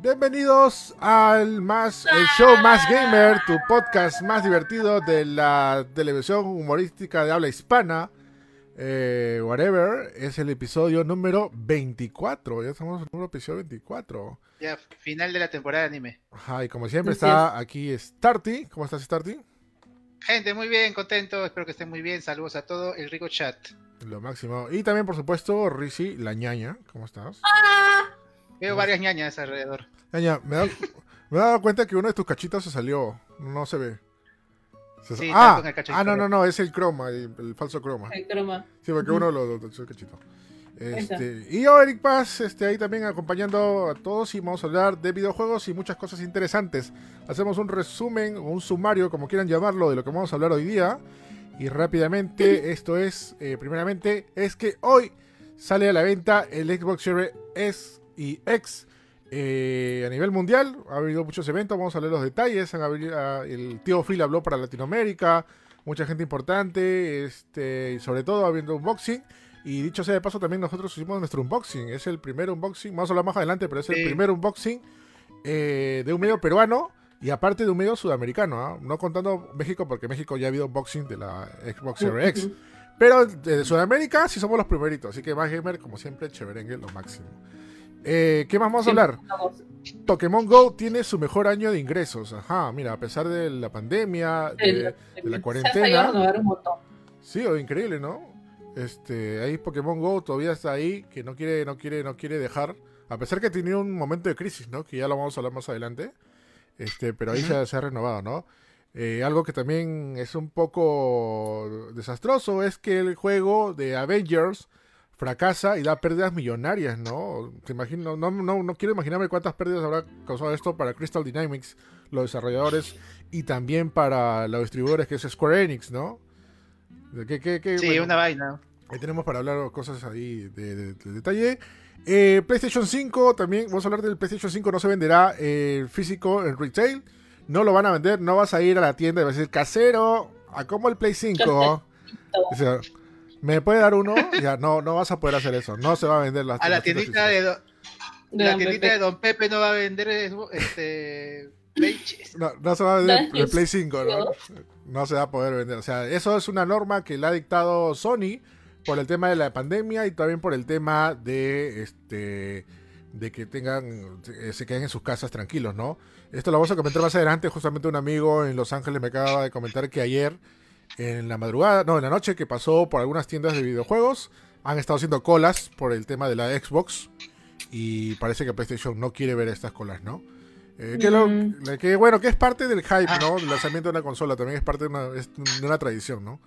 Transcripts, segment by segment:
Bienvenidos al más el show más gamer, tu podcast más divertido de la televisión humorística de habla hispana. Eh, whatever, es el episodio número 24. Ya estamos en el episodio 24. Ya, final de la temporada de anime. Ajá, y como siempre está aquí Starty. ¿Cómo estás, Starty? Gente, muy bien, contento. Espero que estén muy bien. Saludos a todo el rico chat. Lo máximo. Y también, por supuesto, Rishi, la ñaña. ¿Cómo estás? Veo varias ñañas alrededor. Ñaña, me, he dado- me he dado cuenta que uno de tus cachitos se salió. No se ve. Se- Sí, ah, está con el cachito. ah, no, no, no, es el croma, el, el falso croma. El croma. Sí, porque uno lo, lo, lo- el cachito. Este, y yo, Eric Paz, este, ahí también acompañando a todos y vamos a hablar de videojuegos y muchas cosas interesantes. Hacemos un resumen o un sumario, como quieran llamarlo, de lo que vamos a hablar hoy día. Y rápidamente, esto es, eh, primeramente, es que hoy sale a la venta el Xbox Series S y X eh, a nivel mundial. Ha habido muchos eventos, vamos a leer los detalles. Han habido- ah, el tío Phil habló para Latinoamérica, mucha gente importante, este, y sobre todo habiendo unboxing. Y dicho sea de paso, también nosotros hicimos nuestro unboxing. Es el primer unboxing, vamos a hablar más adelante, pero es el Sí. primer unboxing eh, de un medio peruano y aparte de un medio sudamericano. ¿ah? No contando México, porque México ya ha habido unboxing de la Xbox Series X. Pero de Sudamérica sí somos los primeritos. Así que más gamer, como siempre, chéverengue lo máximo. Eh, ¿Qué más vamos a hablar? Pokémon Go tiene su mejor año de ingresos. Ajá, mira, a pesar de la pandemia, de, la Se cuarentena. ha ido a renovar un montón. Sí, o increíble, ¿no? Este, ahí Pokémon Go todavía está ahí, que no quiere, no quiere, no quiere dejar. A pesar que tenía un momento de crisis, ¿no? Que ya lo vamos a hablar más adelante. Este, pero ahí Ujú. se, ha- se ha renovado, ¿no? Eh, algo que también es un poco desastroso es que el juego de Avengers fracasa y da pérdidas millonarias, ¿no? Te imagino, no, no, no quiero imaginarme cuántas pérdidas habrá causado esto para Crystal Dynamics, los desarrolladores, y también para los distribuidores que es Square Enix, ¿no? ¿Qué, qué, qué- Sí, bueno, una vaina. Ahí tenemos para hablar cosas ahí de, de- de detalle. Eh, PlayStation 5, también vamos a hablar del PlayStation 5, no se venderá eh, físico en retail. No lo van a vender, no vas a ir a la tienda y vas a decir, casero, ¿a cómo el Play 5? O sea, ¿me puede dar uno? Ya, no, no vas a poder hacer eso, no se va a vender las A la tiendita de, físicas. do- De la Don tiendita Pepe. de Don Pepe no va a vender este. No, no se va a vender el. Play 5, ¿no? No se va a poder vender. O sea, eso es una norma que le ha dictado Sony por el tema de la pandemia y también por el tema de este de que tengan eh, se queden en sus casas tranquilos, ¿no? Esto lo vamos a comentar más adelante. Justamente un amigo en Los Ángeles me acaba de comentar que ayer en la madrugada, no, en la noche que pasó por algunas tiendas de videojuegos, han estado haciendo colas por el tema de la Xbox y parece que PlayStation no quiere ver estas colas, ¿no? Eh, que, lo- Mm. que, bueno, que es parte del hype, Ah. ¿no? El lanzamiento de una consola también es parte de una, es de una tradición, ¿no?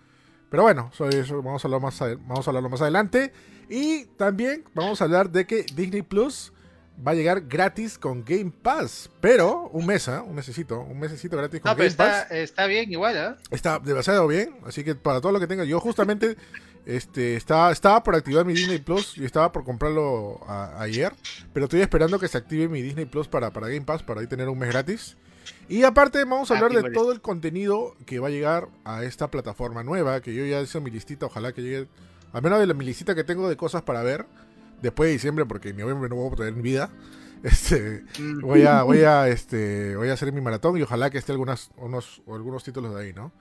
Pero bueno, sobre eso vamos a, hablar más vamos a hablarlo más adelante. Y también vamos a hablar de que Disney Plus va a llegar gratis con Game Pass. Pero un mes, ¿ah? Un mesecito, un mesecito gratis con No, pero Game Pass. está, está bien igual, ¿ah? Está demasiado bien, así que para todo lo que tenga, yo justamente este, estaba, estaba por activar mi Disney Plus y estaba por comprarlo a- ayer, pero estoy esperando que se active mi Disney Plus para, para Game Pass, para ahí tener un mes gratis. Y aparte vamos a Ah, hablar de todo el contenido que va a llegar a esta plataforma nueva, que yo ya hice mi listita, ojalá que llegue, al menos de la mi listita que tengo de cosas para ver después de diciembre, porque en noviembre no voy a tener vida. Este, Mm. voy a voy a este voy a hacer mi maratón y ojalá que esté algunas unos algunos títulos de ahí no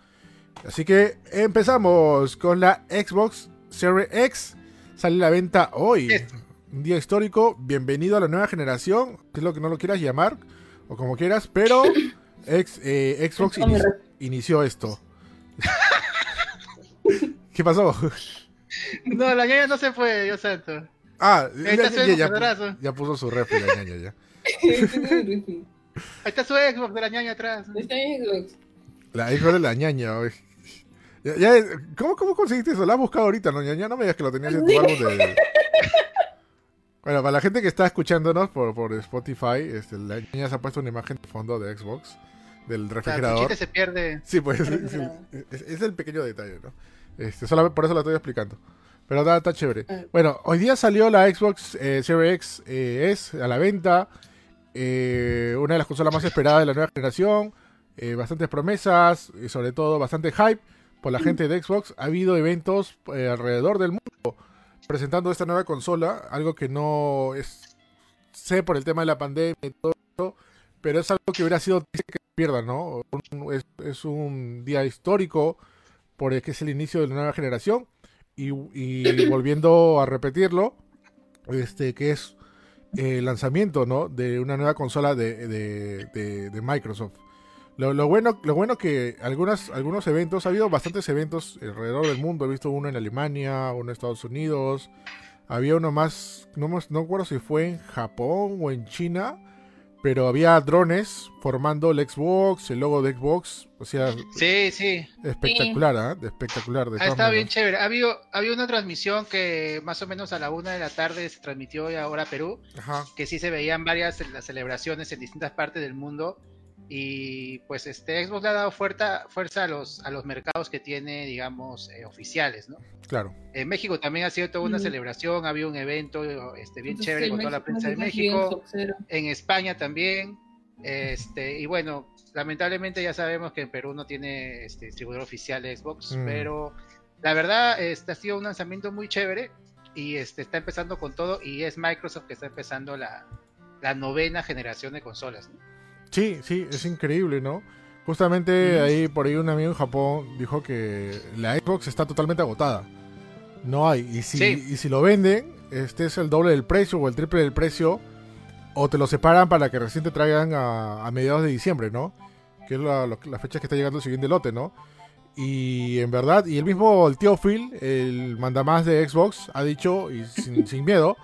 así que empezamos con la Xbox Series X. Sale a la venta hoy. Un día histórico. Bienvenido a la nueva generación que es lo que no lo quieras llamar o como quieras pero ex- eh, Xbox inició esto ¿qué pasó? No, la ñaña no se fue, Dios santo. ah ya, ya- su ya- ya puso su refri la ñaña ya Ahí está su Xbox de la ñaña atrás. Está Xbox. La Xbox de la ñaña, güey. Ya, ya, ¿cómo, ¿Cómo conseguiste eso? La has buscado ahorita, ¿no, ñaña? No me digas que lo tenías en tu álbum de... Bueno, para la gente que está escuchándonos por, por Spotify, este, la ñaña se ha puesto una imagen de fondo de Xbox, del O sea, refrigerador. se pierde. Sí, pues es, es- es el pequeño detalle, ¿no? Este, solamente por eso lo estoy explicando. Pero está, está chévere. Ah. Bueno, hoy día salió la Xbox eh, Series X eh, S a la venta. Eh, una de las consolas más esperadas de la nueva generación. Eh, bastantes promesas y sobre todo bastante hype por la gente de Xbox. Ha habido eventos eh, alrededor del mundo. Presentando esta nueva consola, algo que no es sé por el tema de la pandemia y todo eso, pero es algo que hubiera sido triste que se pierda, ¿no? Un- es, es un día histórico porque es el inicio de la nueva generación y, y volviendo a repetirlo, este que es el lanzamiento, ¿no? De una nueva consola de, de- de- de Microsoft. Lo, lo bueno, lo bueno que algunas, algunos eventos, ha habido bastantes eventos alrededor del mundo. He visto uno en Alemania, uno en Estados Unidos. Había uno más, no, no recuerdo si fue en Japón o en China. Pero había drones formando el Xbox, el logo de Xbox. O sea, Sí, sí. espectacular. De espectacular. De Ah, está bien chévere. Ha habido, había una transmisión que más o menos a la una de la tarde se transmitió ahora Perú, Ajá. que sí se veían varias las celebraciones en distintas partes del mundo. Y pues este Xbox le ha dado fuerza, fuerza a los, a los mercados que tiene, digamos, eh, oficiales, ¿no? Claro. En México también ha sido toda una Mm. celebración, había un evento este, bien Entonces, chévere sí, con toda la prensa de México bien en España también, este, y bueno, lamentablemente ya sabemos que en Perú no tiene este, distribuidor oficial de Xbox, Mm. pero la verdad este ha sido un lanzamiento muy chévere y este está empezando con todo y es Microsoft que está empezando la, la novena generación de consolas. ¿no? Sí, sí, es increíble, ¿no? Justamente ahí por ahí un amigo en Japón dijo que la Xbox está totalmente agotada. No hay. Y si, Sí. y si lo venden, este es el doble del precio o el triple del precio. O te lo separan para que recién te traigan a, a mediados de diciembre, ¿no? Que es la fecha que está llegando el siguiente lote, ¿no? Y en verdad, y el mismo el tío Phil, el mandamás de Xbox, ha dicho, y sin, sin miedo,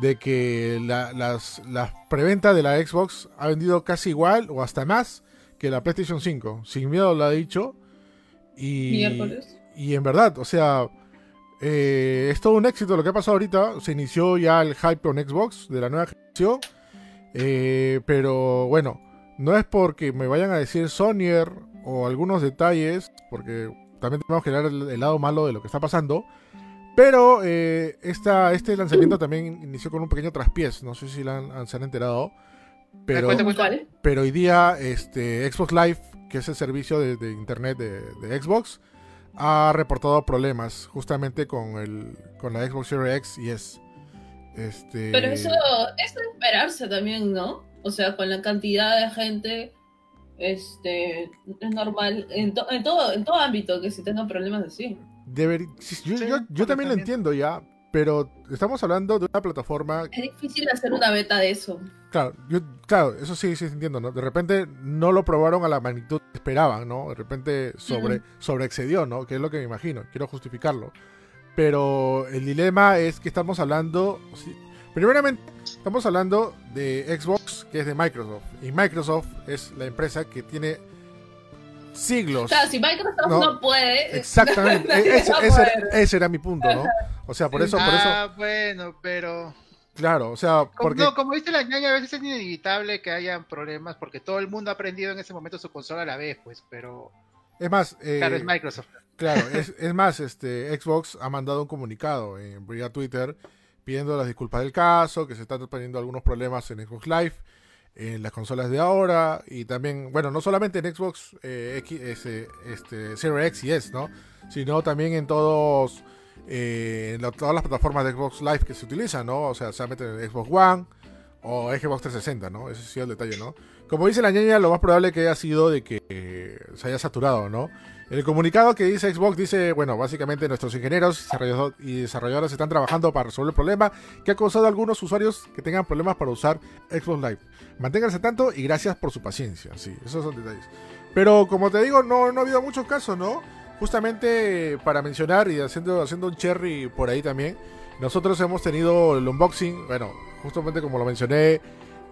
de que la, las, las preventa de la Xbox ha vendido casi igual o hasta más que la PlayStation 5. Sin miedo lo ha dicho. Y, Miércoles. y en verdad, o sea, eh, es todo un éxito lo que ha pasado ahorita. Se inició ya el hype con Xbox de la nueva generación. Eh, pero bueno, no es porque me vayan a decir Sonyer o algunos detalles, porque también tenemos que ver el, el lado malo de lo que está pasando. Pero eh, esta, este lanzamiento también inició con un pequeño traspiés. No sé si la han- se han enterado. Pero, pero hoy día este, Xbox Live, que es el servicio de, de internet de, de Xbox, ha reportado problemas justamente con, el, con la Xbox Series X y S. Este, Pero eso es de esperarse también, ¿no? O sea, con la cantidad de gente, este, es normal en, to- en todo en todo ámbito que se tengan problemas así. Deber- sí, yo, Sí, yo- yo también lo entiendo ya, pero estamos hablando de una plataforma Es difícil hacer una beta de eso. Claro, yo, claro, eso sí, sí entiendo, ¿no? De repente no lo probaron a la magnitud que esperaban, ¿no? De repente sobre, sobreexcedió, ¿no? Que es lo que me imagino, quiero justificarlo. Pero el dilema es que estamos hablando, sí, primeramente, estamos hablando de Xbox, que es de Microsoft. Y Microsoft es la empresa que tiene siglos. Claro, si Microsoft No, no, puede, Exactamente, ese, era mi punto, ¿no? O sea, por eso, por eso, ah, bueno, pero claro, o sea, porque... no, como dice la ñaña, a veces es inevitable que hayan problemas porque todo el mundo ha aprendido en ese momento su consola a la vez, pues, pero Es más, eh, claro, es Microsoft. Claro, es, es más, este Xbox ha mandado un comunicado en vía Twitter pidiendo las disculpas del caso, que se están teniendo algunos problemas en Xbox Live, en las consolas de ahora, y también, bueno, no solamente en Xbox eh, X, este, este, X y S, ¿no? Sino también en todos, eh, en todas las plataformas de Xbox Live que se utilizan, ¿no? O sea, se meten en Xbox One o Xbox 360, ¿no? Ese sí es el detalle, ¿no? Como dice la ñaña, lo más probable que haya sido de que eh, se haya saturado, ¿no? El comunicado que dice Xbox dice, bueno, básicamente nuestros ingenieros y desarrollador- y desarrolladores están trabajando para resolver el problema que ha causado a algunos usuarios que tengan problemas para usar Xbox Live. Manténganse tanto y gracias por su paciencia. Sí, esos son detalles. Pero como te digo, no, no ha habido muchos casos, ¿no? Justamente para mencionar y haciendo, haciendo un cherry por ahí también, nosotros hemos tenido el unboxing, bueno, justamente como lo mencioné,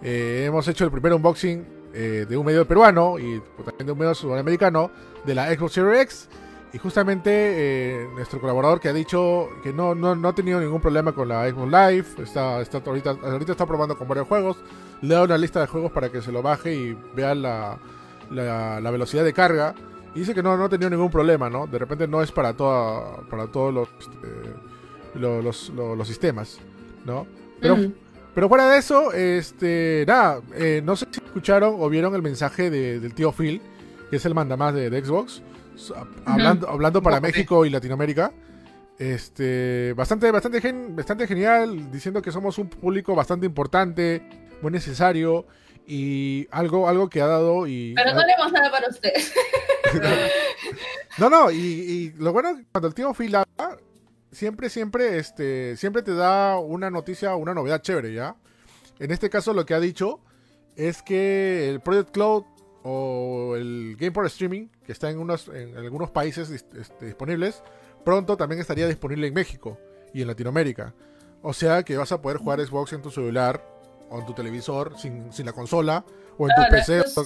eh, hemos hecho el primer unboxing eh, de un medio peruano y también de un medio sudamericano de la Xbox Series X. Y justamente eh, nuestro colaborador que ha dicho que no, no, no ha tenido ningún problema con la Xbox Live, está, está ahorita, ahorita está probando con varios juegos, le dado una lista de juegos para que se lo baje y vea la, la, la velocidad de carga. Y dice que no, no ha tenido ningún problema, ¿no? De repente no es para, toda, para todos los, este, lo- los, lo- los sistemas, ¿no? Pero, pero fuera de eso, este, nada, eh, no sé si escucharon o vieron el mensaje de- del tío Phil, que es el mandamás de, de Xbox, hablando, hablando para. México y Latinoamérica. Este, bastante, bastante, gen- bastante genial, diciendo que somos un público bastante importante, muy necesario y algo, algo que ha dado y Pero no haremos nada para ustedes. no, no, y, y lo bueno cuando el tío Phil habla, siempre, siempre, este, siempre te da una noticia, una novedad chévere, ¿ya? En este caso lo que ha dicho es que el Project Cloud o el Game for Streaming, que está en, unos, en algunos países este, disponibles, pronto también estaría disponible en México y en Latinoamérica. O sea que vas a poder jugar Xbox en tu celular o en tu televisor sin, sin la consola o en tu PC. es- O,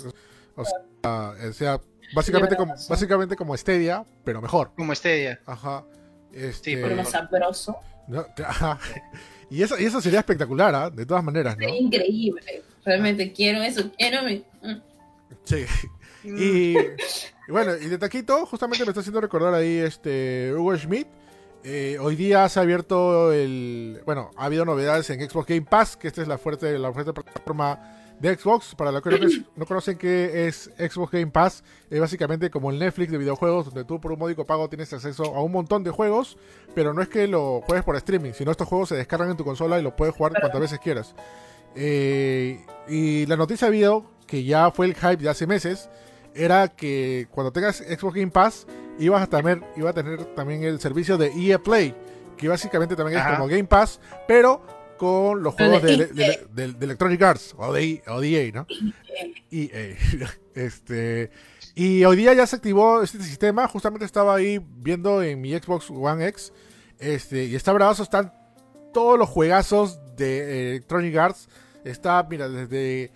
o sea, o sea, básicamente, como, básicamente como Stadia, pero mejor. Como Stadia. Ajá. Este, Sí, Pero Eh, más sabroso. no, te- ajá. Y eso, y eso sería espectacular, ¿ah? De todas maneras, ¿no? Sería increíble. Realmente quiero eso. Quiero mi. Mm. Sí. Y, y bueno, y de taquito, justamente me está haciendo recordar ahí este Hugo Schmidt. Eh, hoy día se ha abierto el. Bueno, ha habido novedades en Xbox Game Pass, que esta es la fuerte, la fuerte plataforma de Xbox. Para los que no, no conocen qué es Xbox Game Pass, es básicamente como el Netflix de videojuegos, donde tú por un módico pago tienes acceso a un montón de juegos, pero no es que lo juegues por streaming, sino estos juegos se descargan en tu consola y lo puedes jugar cuantas veces quieras. Eh, y la noticia ha habido, que ya fue el hype de hace meses, era que cuando tengas Xbox Game Pass ibas a tener, iba a tener también el servicio de EA Play, que básicamente también es como Game Pass, pero con los juegos de, de de- de- de- de Electronic Arts o de, o de EA, ¿no? EA. este, y hoy día ya se activó este sistema, justamente estaba ahí viendo en mi Xbox One X, este, y está bravazo, están todos los juegazos de Electronic Arts, está, mira, desde,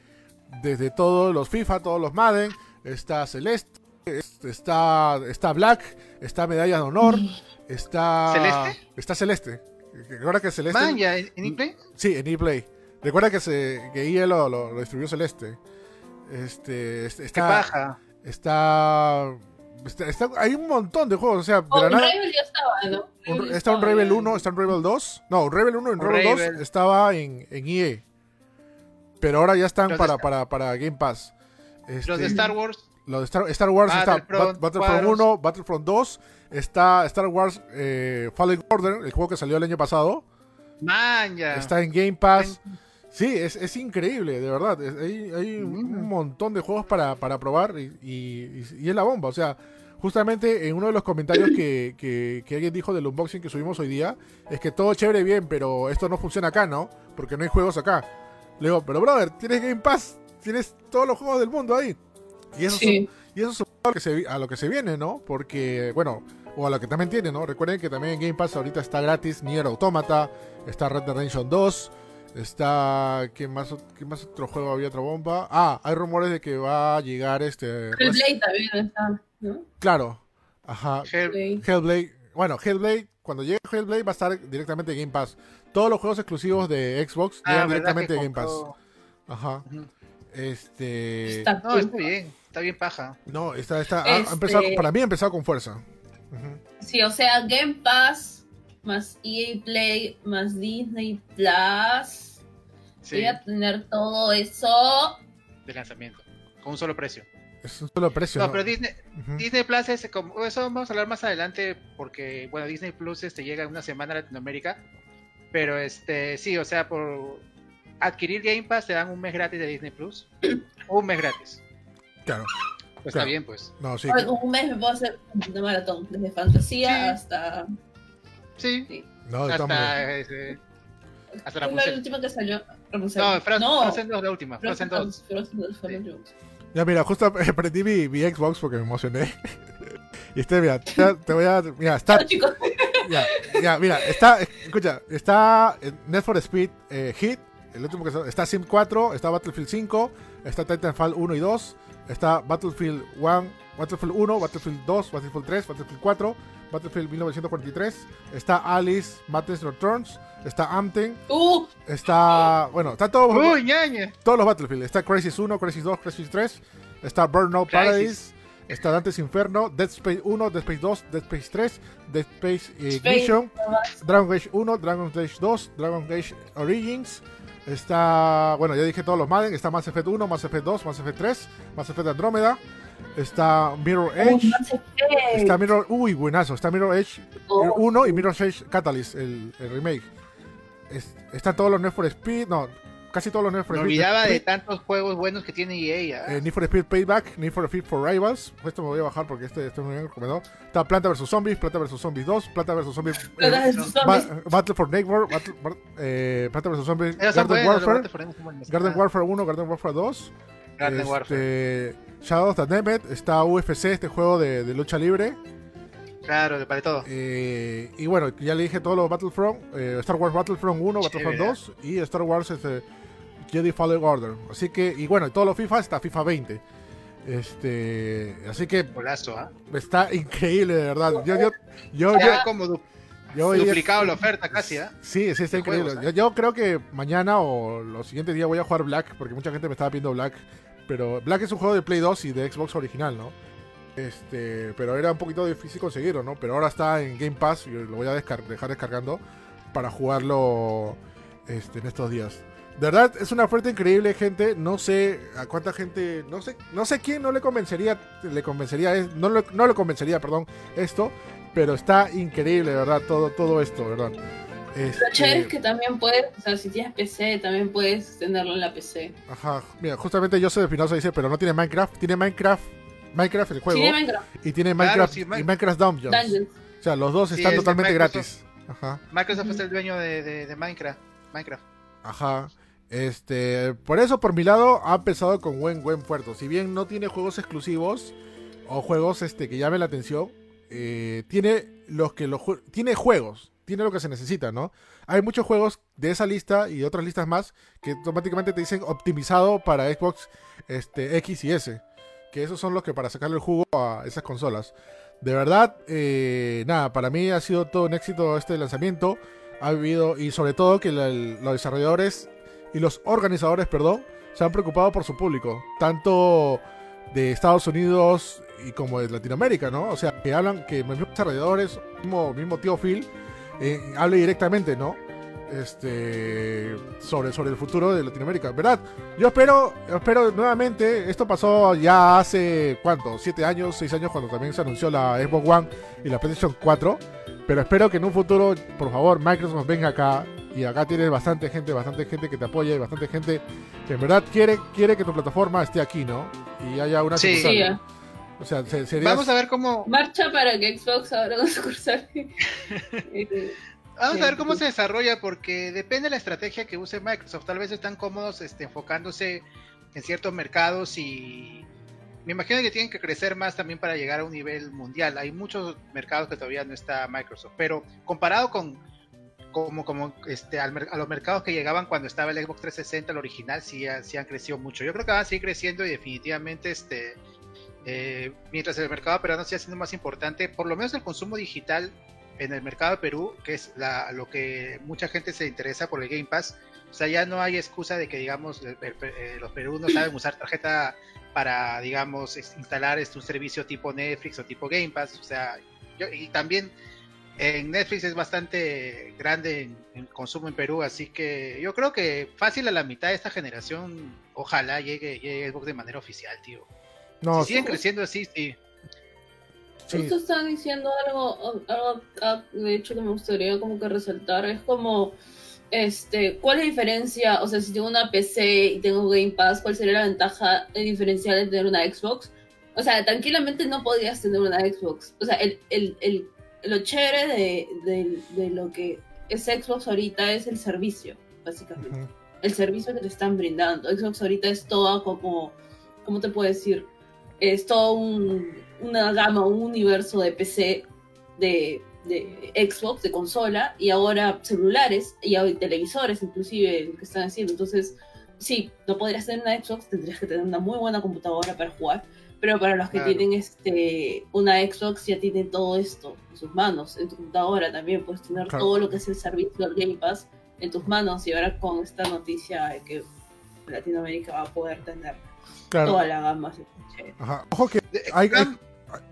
desde todos los FIFA, todos los Madden, está Celeste, es- está, está Black, está Medalla de Honor, está... ¿Celeste? Está Celeste. Recuerda que Celeste... Man, ya, ¿en Inplay? Sí, en ePlay. Recuerda que, se, que EA lo, lo, lo distribuyó Celeste. Este, este- Qué está, paja. está, está, está- Hay un montón de juegos. O sea, de Oh, la nada. Rival ya estaba, ¿no? un- está un Rebel ya. 1, está un Rebel 2. No, un Rebel 1 y un Un Rebel 2 Rebel. estaba en, en EA. Pero ahora ya están Los para, para, para Game Pass. Los de Este, Star Wars. lo de Star, Star Wars está Battlefront, Bat- Battlefront Squadrons. 1, Battlefront 2. Está Star Wars eh, Fallen Order, el juego que salió el año pasado. Man, ya. Está en Game Pass. Sí, es, es increíble, de verdad. Es- hay hay un, Mm. un montón de juegos para, para probar y, y- y es la bomba. O sea, justamente en uno de los comentarios que, que- que alguien dijo del unboxing que subimos hoy día, es que todo chévere bien, pero esto no funciona acá, ¿no? Porque no hay juegos acá. Le digo, pero brother, tienes Game Pass, tienes todos los juegos del mundo ahí. Y eso, Sí. y eso es a lo, que se, a lo que se viene, ¿no? Porque, bueno, o a lo que también tiene, ¿no? Recuerden que también en Game Pass ahorita está gratis Nier Automata, está Red Dead Redemption 2, está... ¿qué más, ¿Qué más otro juego había otra bomba? Ah, hay rumores de que va a llegar este... El Blade también está, ¿no? Claro, ajá. Hell- Blade. Hellblade, bueno, Hellblade, cuando llegue Hellblade va a estar directamente en Game Pass. Todos los juegos exclusivos de Xbox Ah, llegan ¿verdad directamente en Game Pass. Ajá. Este... Está No, está bien. Está bien paja. No, está, está, ha- ha Este- empezado, para mí ha empezado con fuerza. Sí, o sea, Game Pass más EA Play más Disney Plus. Sí, Voy a tener todo eso. de lanzamiento. Con un solo precio. Es un solo precio. No, ¿no? pero Disney. Disney Plus es como. Eso vamos a hablar más adelante. Porque, bueno, Disney Plus este, llega en una semana a Latinoamérica. Pero este, sí, o sea, por adquirir Game Pass te dan un mes gratis de Disney Plus. un mes gratis. Claro. Pues Claro. está bien, pues. No, sí. Ay, Un mes me puedo hacer una maratón, desde fantasía Sí. hasta. Sí. Sí. No. Hasta, este, hasta la última que salió. Rapunzel. No, Frozen, no, Frozen 2 la última. Frozen 2. Frozen 2 fue última. Ya, mira, justo prendí mi, mi Xbox porque me emocioné. y este, mira, te, te voy a. Mira, está. No, chicos, Ya, ya, mira, está. Escucha, está Need for Speed eh, Hit. El último que sa- está Sim 4, está Battlefield 5, está Titanfall 1 y 2, está Battlefield 1, Battlefield 1, Battlefield 2, Battlefield 3, Battlefield 4, Battlefield 1943, está Alice, Madness Returns, está Amten, uh, está. Bueno, está todo. Ñaña. todos los Battlefield. Está Crisis 1, Crisis 2, Crisis 3. Está Burnout. Paradise. Está Dante's Inferno, Dead Space 1, Dead Space 2, Dead Space 3, Dead Space eh, Space, Ignition. Dragon Age 1, Dragon Age 2, Dragon Age Origins. Está, bueno, ya dije todos los Madden. Está Mass Effect 1, Mass Effect 2, Mass Effect 3, Mass Effect Andrómeda. Está Mirror Oh, Edge. Effect. Está Mirror. Uy, buenazo. Está Mirror Edge Oh, 1 y Mirror Edge Catalyst, el, el remake. Es- están todos los Need for Speed. No, casi todos los Need for Me Speed. olvidaba de tantos juegos buenos que tiene EA. ¿ah? eh, Need for Speed Payback, Need for Speed for Rivals. Esto me voy a bajar porque este, este es muy bien recomendado. Está Planta vs Zombies, Planta vs Zombies 2, Planta vs Zombies. eh, Planta vs. Ba- Zombies. Battle for Neighbor, Battle, eh, Planta vs Zombies, Garden buenos, Warfare. Garden Warfare 1, Garden Warfare 2. Garden Warfare. este, Shadow of the Nemeth, está UFC, este juego de, de lucha libre. Claro, para todo. Eh, y bueno, ya le dije todos los Battlefront, eh, Star Wars Battlefront 1, Battlefront Chévere. 2 y Star Wars este, Jedi Fallen Order. Así que, y bueno, todos los FIFA hasta FIFA 20. Este, así que Golazo, ¿ah? está increíble, de verdad. Yo, yo, yo, yo, Ya como du- yo duplicado la oferta casi, ¿ah? Sí, sí, está increíble. juegos, yo, ¿eh? yo creo que mañana o los siguientes días voy a jugar Black, porque mucha gente me estaba pidiendo Black. Pero Black es un juego de Play 2 y de Xbox original, ¿no? Este, pero era un poquito difícil conseguirlo, ¿no? Pero ahora está en Game Pass y lo voy a descar- dejar descargando para jugarlo este, en estos días. De verdad, es una oferta increíble, gente. No sé a cuánta gente, no sé, no sé quién no le convencería, le convencería, no, le- no le convencería, perdón, esto, pero está increíble, de verdad, todo, todo esto, ¿verdad? Lo Este, chévere es que también puedes, o sea, si tienes PC, también puedes tenerlo en la PC. Ajá, mira, justamente Joseph Espinosa dice, pero no tiene Minecraft, tiene Minecraft, Minecraft el juego, Sí, de Minecraft, y tiene Claro, Minecraft sí, y Min- Minecraft Dungeons. Dungeons. O sea, los dos Sí, están totalmente Microsoft. gratis. Ajá, Microsoft es el dueño de, de, de Minecraft. Minecraft. ajá. Este, por eso, por mi lado, ha empezado con buen, buen puerto. Si bien no tiene juegos exclusivos o juegos este, que llamen la atención, eh, tiene los que los tiene juegos, tiene lo que se necesita, ¿no? Hay muchos juegos de esa lista y otras listas más que automáticamente te dicen optimizado para Xbox este, X y S. Que esos son los que para sacarle el jugo a esas consolas. De verdad, eh, nada, para mí ha sido todo un éxito este lanzamiento. Ha habido, y sobre todo que los desarrolladores y los organizadores, perdón, se han preocupado por su público. Tanto de Estados Unidos y como de Latinoamérica, ¿no? O sea, que hablan, que mismos desarrolladores, mismo, mismo tío Phil, eh, hable directamente, ¿no? Este, sobre, sobre el futuro de Latinoamérica, ¿verdad? Yo espero, espero nuevamente, esto pasó ya hace, ¿cuánto? ¿Siete años, seis años cuando también se anunció la Xbox One y la PlayStation 4? Pero espero que en un futuro, por favor, Microsoft venga acá y acá tienes bastante gente, bastante gente que te apoya y bastante gente que en verdad quiere, quiere que tu plataforma esté aquí, ¿no? Y haya una Sí. sucursal. Sí, eh. O sea, se- sería... Vamos a ver cómo Marcha para que Xbox abra una sucursal. Vamos a ver cómo Sí. se desarrolla porque depende de la estrategia que use Microsoft. Tal vez están cómodos este, enfocándose en ciertos mercados y me imagino que tienen que crecer más también para llegar a un nivel mundial. Hay muchos mercados que todavía no está Microsoft, pero comparado con como, como este, al a los mercados que llegaban cuando estaba el Xbox 360, el original, sí, ha- sí han crecido mucho. Yo creo que van a seguir creciendo y definitivamente este, eh, mientras el mercado peruano siga siendo más importante, por lo menos el consumo digital en el mercado de Perú, que es la, lo que mucha gente se interesa por el Game Pass. O sea, ya no hay excusa de que, digamos, el- el- eh, los Perú no saben usar tarjeta para, digamos, instalar este, un servicio tipo Netflix o tipo Game Pass. O sea, yo- y también en Netflix es bastante grande en, en consumo en Perú, así que yo creo que fácil a la mitad de esta generación, ojalá llegue, llegue Xbox de manera oficial, tío. No, si siguen creciendo así, sí. sí, Justo están diciendo algo, algo de hecho que me gustaría como que resaltar, es como, este, ¿cuál es la diferencia? O sea, si tengo una PC y tengo Game Pass, ¿cuál sería la ventaja diferencial de tener una Xbox? O sea, tranquilamente no podrías tener una Xbox. O sea, el, el, el, lo chévere de, de, de lo que es Xbox ahorita es el servicio, básicamente el servicio que te están brindando. Xbox ahorita es todo como, ¿cómo te puedo decir? Es todo un, una gama, un universo de PC, de, de Xbox, de consola, y ahora celulares, y ahora televisores inclusive, lo que están haciendo. Entonces, sí, no podrías tener una Xbox, tendrías que tener una muy buena computadora para jugar. Pero para los que Claro. tienen este una Xbox ya tienen todo esto en sus manos, en tu computadora también puedes tener Claro. todo lo que es el servicio del Game Pass en tus manos y ahora con esta noticia de que Latinoamérica va a poder tener Claro. toda la gama. Ajá. Ojo que hay,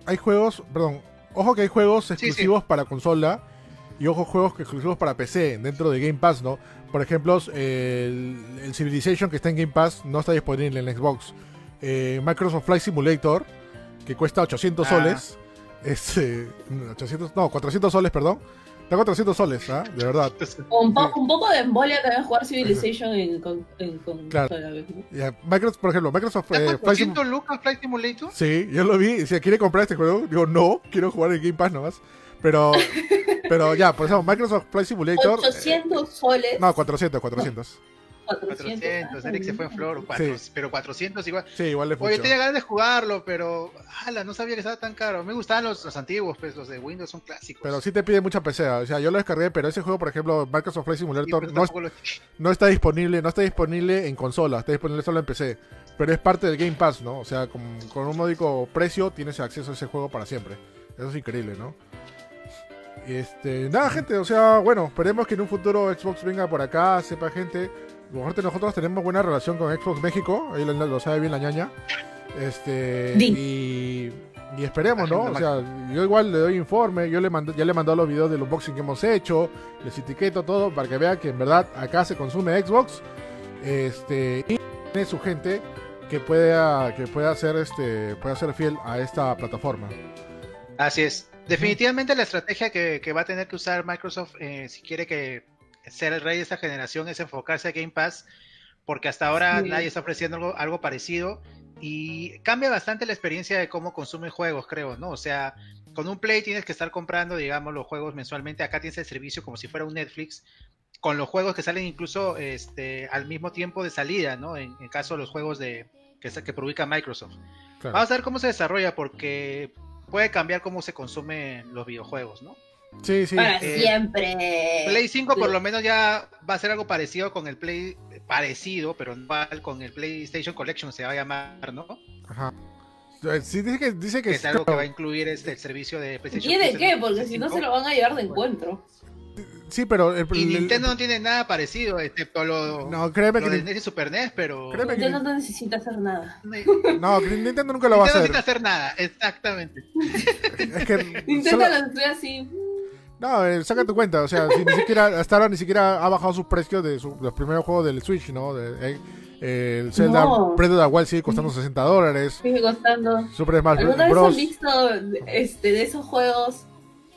hay, juegos, perdón, ojo que hay juegos sí. exclusivos para consola y ojo juegos exclusivos para PC dentro de Game Pass, ¿no? Por ejemplo, el, el Civilization que está en Game Pass no está disponible en Xbox. Eh, Microsoft Flight Simulator que cuesta 800 Ah. soles. Este, 800, no, 400 soles, perdón. Está 400 soles, ¿ah? De verdad. Un, po- un poco de embolia también jugar Civilization en, con, en, con Claro. Microsoft, por ejemplo, Microsoft... ¿Está eh, Flight Sim- 400 lucas Flight Simulator? Sí, yo lo vi. y Decía, ¿quiere comprar este juego? Digo, no, quiero jugar en Game Pass nomás. Pero, pero ya, por ejemplo, Microsoft Flight Simulator. eh, 800 soles. no, 400, 400. 400. 400, Eric se fue en flor, cuatro- pero 400 igual. Sí, igual le Oye, tenía ganas de jugarlo, pero ala, no sabía que estaba tan caro. Me gustaban los, los antiguos, pues los de Windows son clásicos. Pero sí te pide mucha PC. O sea, yo lo descargué, pero ese juego, por ejemplo, Microsoft Flight Simulator, no, lo- no está disponible, no está disponible en consola, está disponible solo en PC. Pero es parte del Game Pass, ¿no? O sea, con, con un módico precio tienes acceso a ese juego para siempre. Eso es increíble, ¿no? Y este, nada, gente, o sea, bueno, esperemos que en un futuro Xbox venga por acá, sepa gente. A lo mejor nosotros tenemos buena relación con Xbox México, ahí lo, lo sabe bien la ñaña. Este, y, y esperemos, ¿no? O sea, yo igual le doy informe, yo le mando, ya le he mandado los videos del unboxing que hemos hecho, les etiqueto todo para que vean que en verdad acá se consume Xbox. Este, y tiene su gente que pueda que pueda ser este pueda ser fiel a esta plataforma. Así es. Definitivamente la estrategia que, que va a tener que usar Microsoft eh, si quiere que ser el rey de esta generación es enfocarse a Game Pass, porque hasta ahora Sí. nadie está ofreciendo algo, algo parecido y cambia bastante la experiencia de cómo consumen juegos, creo, ¿no? O sea, con un Play tienes que estar comprando, digamos, los juegos mensualmente. Acá tienes el servicio como si fuera un Netflix, con los juegos que salen incluso este, al mismo tiempo de salida, ¿no? En, en caso de los juegos de, que, que publica Microsoft. Claro. Vamos a ver cómo se desarrolla porque puede cambiar cómo se consumen los videojuegos, ¿no? Sí, sí. Para Eh, siempre. Play 5 por lo menos ya va a ser algo parecido con el Play parecido, pero no igual con el PlayStation Collection se va a llamar, ¿no? Ajá. Eh, Sí, dice que dice que Que es algo que va a incluir este el servicio de PlayStation. ¿Tiene qué? Porque si no 5. se lo van a llevar de encuentro. sí, pero el, Y el- Nintendo no tiene nada parecido, excepto lo, no, créeme lo que de Ni- NES y Super NES, pero Créeme que Nintendo no necesita hacer nada. No, Nintendo nunca lo va a no hacer. necesita hacer nada, exactamente. Es que Nintendo solo- lo estoy así. No, eh, saca tu cuenta, o sea, si ni siquiera hasta ahora ni siquiera ha bajado sus precios de su- los primeros juegos del Switch, ¿no? De, eh, el Zelda No. Breath of the Wild sigue costando 60 dólares. Sigue costando. Super Smash ¿Alguna vez han visto este, de esos juegos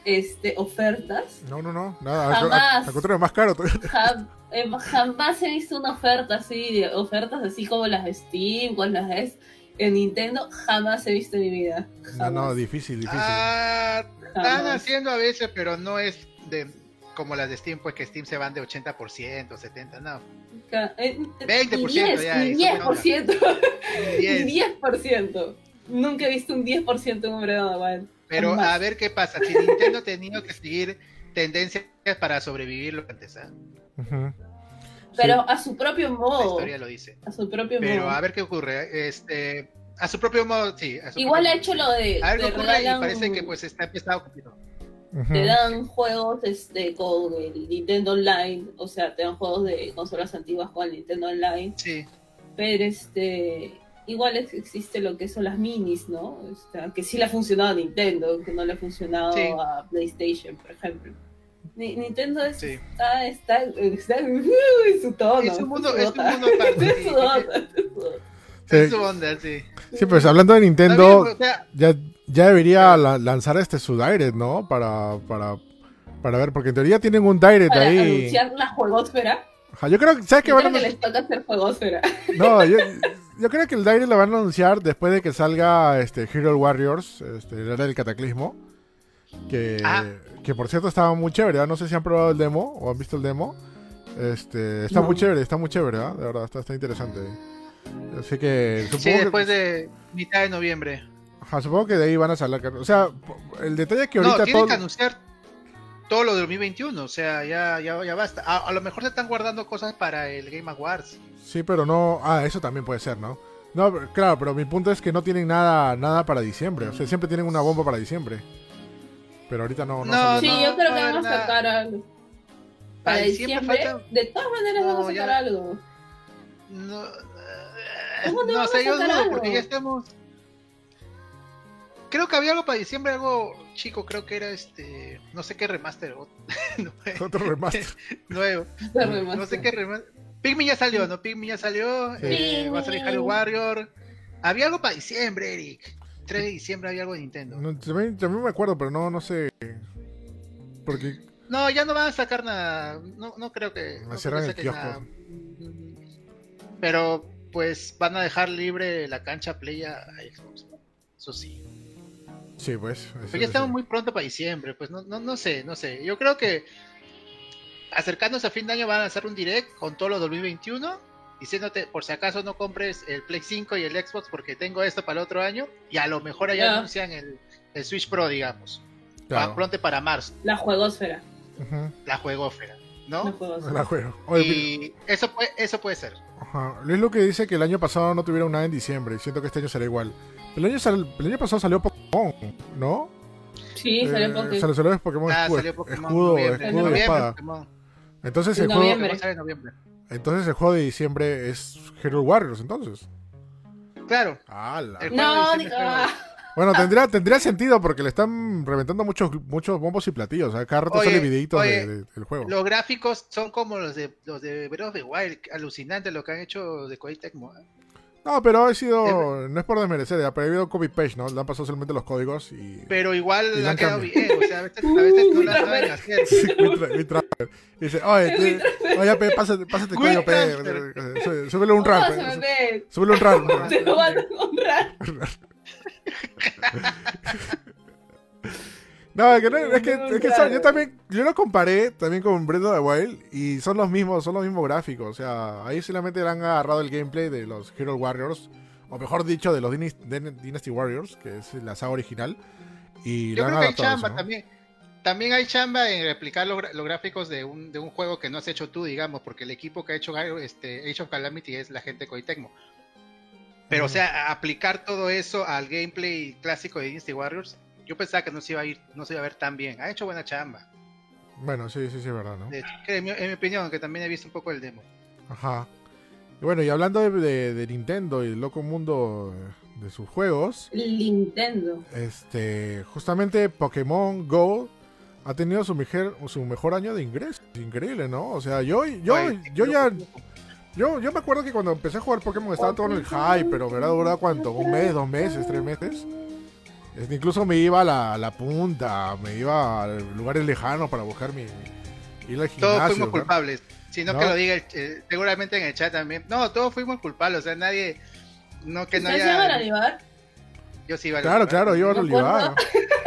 este, ofertas? No, no, no, nada, Jamás. al- contrario, más caro. Jam- eh, jamás he visto una oferta así, de ofertas así como las de Steam, con las de en Nintendo, jamás he visto en mi vida. No, Jamás. no, difícil, difícil. Ah, están haciendo a veces, pero no es de como las de Steam, pues que Steam se van de 80%, 70%, no. Ca- eh, 20% ni 10, ya, ni eso buena 10%, ni 10. 10%. Nunca he visto un 10% en un Breath. Pero a ver qué pasa. Si Nintendo ha tenido que seguir tendencias para sobrevivir lo antes, ¿ah? Ujú. Pero a su propio la modo. historia lo dice. A su propio Pero modo. a ver qué ocurre. Este, a su propio modo, sí. a su Igual ha hecho lo de. A ver qué te ocurre y parece que pues está empezado. Ujú. Te dan juegos este, con el Nintendo Online, o sea, te dan juegos de consolas antiguas con el Nintendo Online, Sí. pero este igual es- existe lo que son las minis, ¿no? Este, que sí le ha funcionado a Nintendo, que no le ha funcionado Sí. a PlayStation, por ejemplo. Ni- Nintendo es- Sí. está, está, está en su tono. Es un mundo, es un mundo aparte. Es sí. su onda, es su onda. Sí, Es su onda, sí. sí, pues hablando de Nintendo, bien, o sea, ya, ya debería la- lanzar este su Direct, ¿no? Para, para, para ver, porque en teoría tienen un Direct Para ahí. anunciar la juegosfera. Ajá, yo creo que, ¿sabes qué van a que les toca hacer juegosfera. No, yo, yo creo que el Direct lo van a anunciar después de que salga este Hero Warriors, este, el era del cataclismo. Que, Ah. Que por cierto estaba muy chévere, ¿ah? no sé si han probado el demo o han visto el demo. Este, está No. muy chévere, está muy chévere, ¿ah? de verdad, está, está interesante. Así que supongo, sí, que, después de mitad de noviembre. ajá, supongo que de ahí van a salir. O sea, el detalle es que No, ahorita tienen todo... que anunciar todo lo de 2021. O sea, ya, ya, ya basta. A, a lo mejor se están guardando cosas para el Game Awards. Sí, pero no... Ah, eso también puede ser, ¿no? No, claro, pero mi punto es que no tienen nada, nada para diciembre. O sea, siempre tienen una bomba para diciembre. Pero ahorita no. no, No, Sí, yo creo no que va a sacar algo. Para diciembre falta- de todas maneras No, van a sacar ya- algo. No, eh, ¿Cómo no no vamos yo dudo porque ya estamos. Creo que había algo para diciembre, algo chico, creo que era este. No sé qué remaster. o- nuevo, Otro remaster. nuevo. De No remaster. sé qué remaster. Pikmin ya salió, ¿no? Pikmin ya salió. Sí. eh, va a salir Harry Warrior. Había algo para diciembre, Eric. 3 de diciembre había algo de Nintendo. No, también, también me acuerdo, pero no, no sé. Porque No, ya no van a sacar nada. No, no creo que. No el kiosco. nada. Pero, pues van a dejar libre la cancha Play a Xbox. Eso sí. sí, pues. eso- Pero ya estamos muy pronto para diciembre. Pues no, no, no sé, no sé. Yo creo que acercándose a fin de año van a hacer un direct con todo lo 2021. Diciéndote, por si acaso no compres el Play 5 y el Xbox porque tengo esto para el otro año. Y a lo mejor allá anuncian el, el Switch Pro, digamos. Claro. Pa- pronto para marzo. La juegosfera. Ujú, La juegófera. La ¿No? juegosfera. La juego. Oye, Y eso puede, eso puede ser. Ajá. Luis lo que dice que el año pasado no tuvieron nada en diciembre. Siento que este año será igual. El año, sal- el año pasado salió Pokémon, ¿no? Sí, salió Eh, Pokémon. salió, salió Pokémon Ah, escudo, salió Pokémon escudo, noviembre. escudo En y noviembre, espada. Pokémon. Entonces En el, juego, noviembre. Sale en noviembre. Entonces el juego de diciembre es Hero Warriors, entonces. Claro. No, ni cagada. Bueno, tendría, tendría sentido porque le están reventando muchos, muchos bombos y platillos. O sea, cada rato Oye, sale videitos de- del juego. Los gráficos son como los de los de Breath of the Wild. Alucinante lo que han hecho de Koei Tecmo. ¿eh? No, pero ha sido. No es por desmerecer, pero ha habido copy paste, ¿no? Le han pasado solamente los códigos y. Pero Y igual le ha han quedado cambiado. bien. O sea, a veces, a veces no la saben hacer. Sí. Dice, oye, te- oye, pe, pásate, pásate código, pe. Sú- Súbele un ¿Cómo rap? Súbele un rap. Te lo van a honrar. No, es que, no- es que, es yo también, yo lo comparé también con Breath of the Wild y son los mismos, son los mismos gráficos. O sea, ahí solamente le han agarrado el gameplay de los Hero Warriors, o mejor dicho, de los Dynasty Warriors, que es la saga original. Y Yo creo que hay chamba eso, ¿no? también. También hay chamba en replicar los, gráficos de un, de un juego que no has hecho tú, digamos, porque el equipo que ha hecho este, Age of Calamity es la gente de Koei Tecmo. Pero, o sea, a- aplicar todo eso al gameplay clásico de Dynasty Warriors, yo pensaba que no se iba a ir, no se iba a ver tan bien. Ha hecho buena chamba. Bueno, sí, sí, sí, es verdad, ¿no? De hecho, que en, mi, en mi opinión, que también he visto un poco el demo. Ajá. Y bueno, y hablando de, de- de Nintendo y el loco mundo de sus juegos, Nintendo. este, justamente Pokémon Go ha tenido su mejor, su mejor año de ingresos. Increíble, ¿no? O sea, yo, yo, Oye, yo ya, yo, yo me acuerdo que cuando empecé a jugar Pokémon estaba todo en el hype, pero me durado cuánto, un mes, dos meses, tres meses. Este, incluso me iba a la, a la punta, me iba a lugares lejanos para buscar mi, mi- ir al Todos fuimos ¿no? culpables. Si no, ¿No? que lo diga el- eh, seguramente en el chat también. No, todos fuimos culpables. O sea, nadie. No, que no ¿Ustedes iban a haya. olivar? Yo sí iba al Claro, olivar. claro, yo al Me olivar.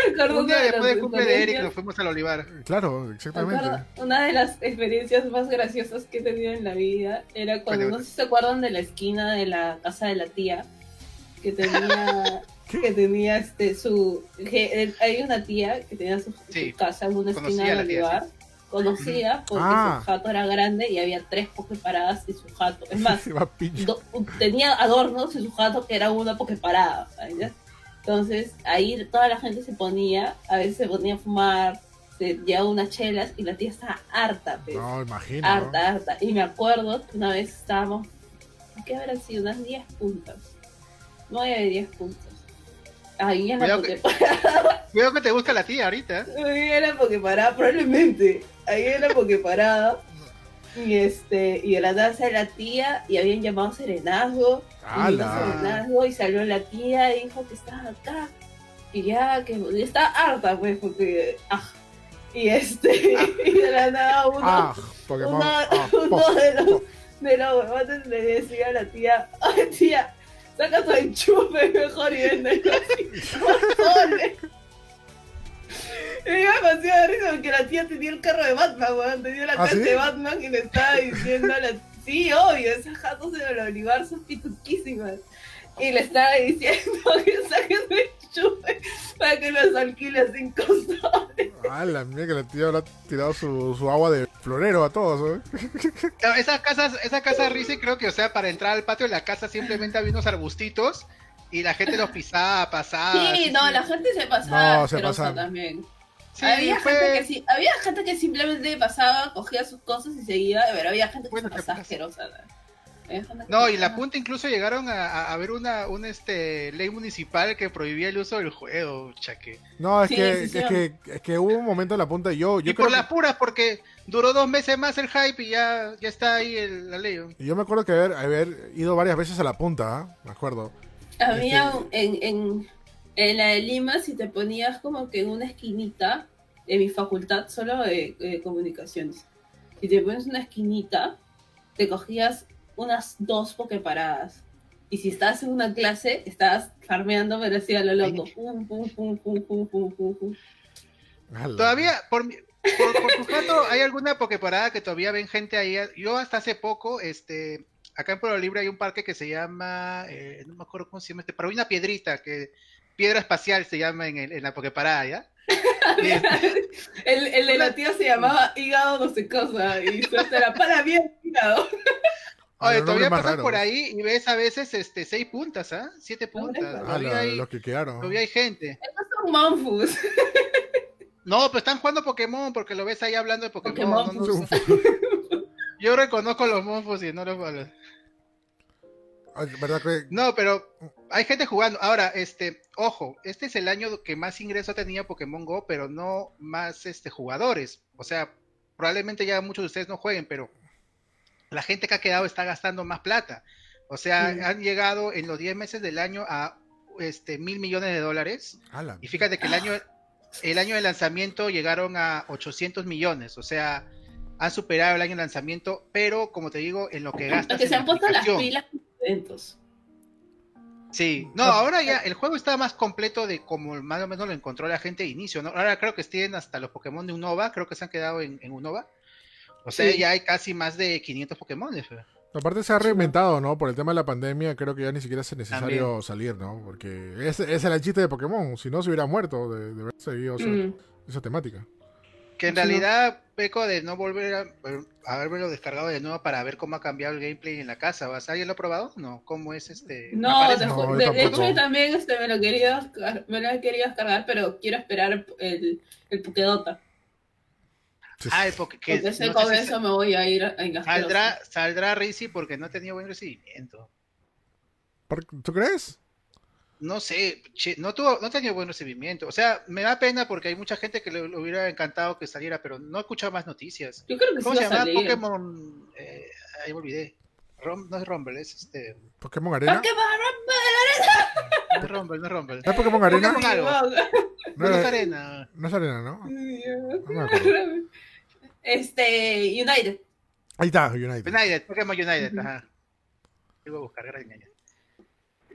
Un día una de después las del cumple de Eric experiencias- nos fuimos al olivar. Claro, me exactamente. Una de las experiencias más graciosas que he tenido en la vida era cuando, no sé si se acuerdan de la esquina de la casa de la tía, que tenía. que tenía este su, que hay una tía que tenía su, su Sí. casa en una esquina Conocía a de la tía, olivar, conocida porque Ah. su jato era grande y había tres pokeparadas y su jato, es más, do- tenía adornos en su jato que era una pokeparada, ¿sabes? Entonces ahí toda la gente se ponía, a veces se ponía a fumar, se llevaba unas chelas y la tía estaba harta, pues, No, imagino. ¿no? harta, harta. Y me acuerdo que una vez estábamos, ¿qué habrán sido? Unas 10 puntas, 9 de 10 puntos. Ahí en la pokeparada, Cuidado que te busca la tía ahorita. ahí en la pokeparada, probablemente, ahí en la pokeparada. Y este, y de la danza de la tía, y habían llamado serenazgo, serenazgo, y salió la tía y dijo que estaba acá. Y ya, que y está harta, pues, porque. Ah. Y este, y de la nada uno, ¡Ah! Pokémon. uno, Ah, uno de los de los huevones le decía a la tía, ay tía, saca tu enchufe mejor y véndelo así, dos soles". Y me dio demasiada risa porque la tía tenía el carro de Batman, weón, tenía la ¿Ah, sí? de Batman y le estaba diciendo a la Sí, obvio, esas jatos de olivar son pituquísimas. Y le estaba diciendo que saque su enchufe para que los alquile a cinco soles. ¡Hala! Mira que la tía habrá tirado su, su agua de florero a todos, ¿eh? Claro, Esas casas, esa casa Rice creo que, o sea, para entrar al patio de la casa simplemente había unos arbustitos y la gente los pisaba, pasaba. Sí, así, no, sí. la gente se pasaba No, se también. Sí, había, fue- gente que sí, había gente que simplemente pasaba, cogía sus cosas y seguía, pero había gente que Bueno, se ¿qué pasaba pasa? asquerosa. ¿No? Y la punta incluso llegaron a, a- ver una, una este, ley municipal que prohibía el uso del juego, chaque. No, es, Sí, que, sí, es, que, es que hubo un momento en la punta y yo, yo y creo por que- las puras, porque duró dos meses más el hype y ya, ya está ahí el- la ley. yo me acuerdo que haber, haber ido varias veces a la punta, ¿ah? me acuerdo. Había este- en, en, En la de Lima, si te ponías como que en una esquinita, en mi facultad solo de, de comunicaciones, si te pones una esquinita, te cogías unas dos pokeparadas. Y si estabas en una clase, estabas farmeando, pero así a lo loco. Pum, pum, pum, pum, pum, pum, pum, pum. Todavía, por, mi- por, por tu ¿hay alguna pokeparada que todavía ven gente ahí? Yo hasta hace poco, este, acá en Pueblo Libre hay un parque que se llama, eh, no me acuerdo cómo se llama este, pero hay una piedrita, que piedra espacial se llama en, el- en la pokeparada, ¿ya? Y, este, El, el de la tía se llamaba hígado no sé cosa. Y suelta la para bien hígado. Ah, Oye, todavía pasas por ahí y ves a veces este seis puntas, ¿ah? Siete puntas. Ala, Todavía Ala, hay, los que quedaron. todavía hay gente. Estos son monfus. No, pero están jugando Pokémon porque lo ves ahí hablando de Pokémon. Pokémon, no, no, pues. yo reconozco los monfos y no los Ay, ¿Verdad que No, pero hay gente jugando. Ahora, este, ojo, este es el año que más ingreso tenía Pokémon Go, pero no más este jugadores. O sea, probablemente ya muchos de ustedes no jueguen, pero la gente que ha quedado está gastando más plata. O sea, Sí. han llegado en los 10 meses del año a este mil millones de dólares. Y fíjate que el año, el año de lanzamiento llegaron a 800 millones. O sea, han superado el año de lanzamiento, pero como te digo, en lo que gastas. que se la han puesto las pilas con eventos. Sí, no, ahora ya el juego está más completo de como más o menos lo encontró la gente de inicio, ¿no? Ahora creo que tienen hasta los Pokémon de Unova, creo que se han quedado en, en Unova. O sea, Sí. ya hay casi más de 500 Pokémon. Aparte se ha reinventado, ¿no? Por el tema de la pandemia, creo que ya ni siquiera es necesario salir, ¿no? Porque ese, ese era el chiste de Pokémon. Si no, se hubiera muerto de, de haber seguido esa, Mm. esa temática. Que en Sí, ¿no? realidad peco de no volver a a haberlo descargado de nuevo para ver cómo ha cambiado el gameplay en la casa. ¿Vas? ¿Alguien lo ha probado? No, ¿cómo es este? No, de, hecho también este, me lo quería me lo he querido descargar, pero quiero esperar el, el Pokédota. Que Porque no con eso me voy a ir a engastar. saldrá, saldrá Rizzy porque no ha tenido buen recibimiento. ¿Por- ¿Tú crees? No sé, che, no tuvo, no ha tenido buen recibimiento. O sea, me da pena porque hay mucha gente que le, le hubiera encantado que saliera, pero no he escuchado más noticias. Yo creo que ¿Cómo se llama? salir. Pokémon. Eh, ahí me olvidé. Rom- no es Rumble, es este. ¿Pokémon Arena? Pokémon No es Rumble, no es Rumble. ¿No es Pokémon Arena? Pokémon algo. No, No es Arena. no es Arena, ¿no? No me Rumble. acuerdo. Este, United. Ahí está, United. United, Pokémon United, ajá. A buscar, gracias.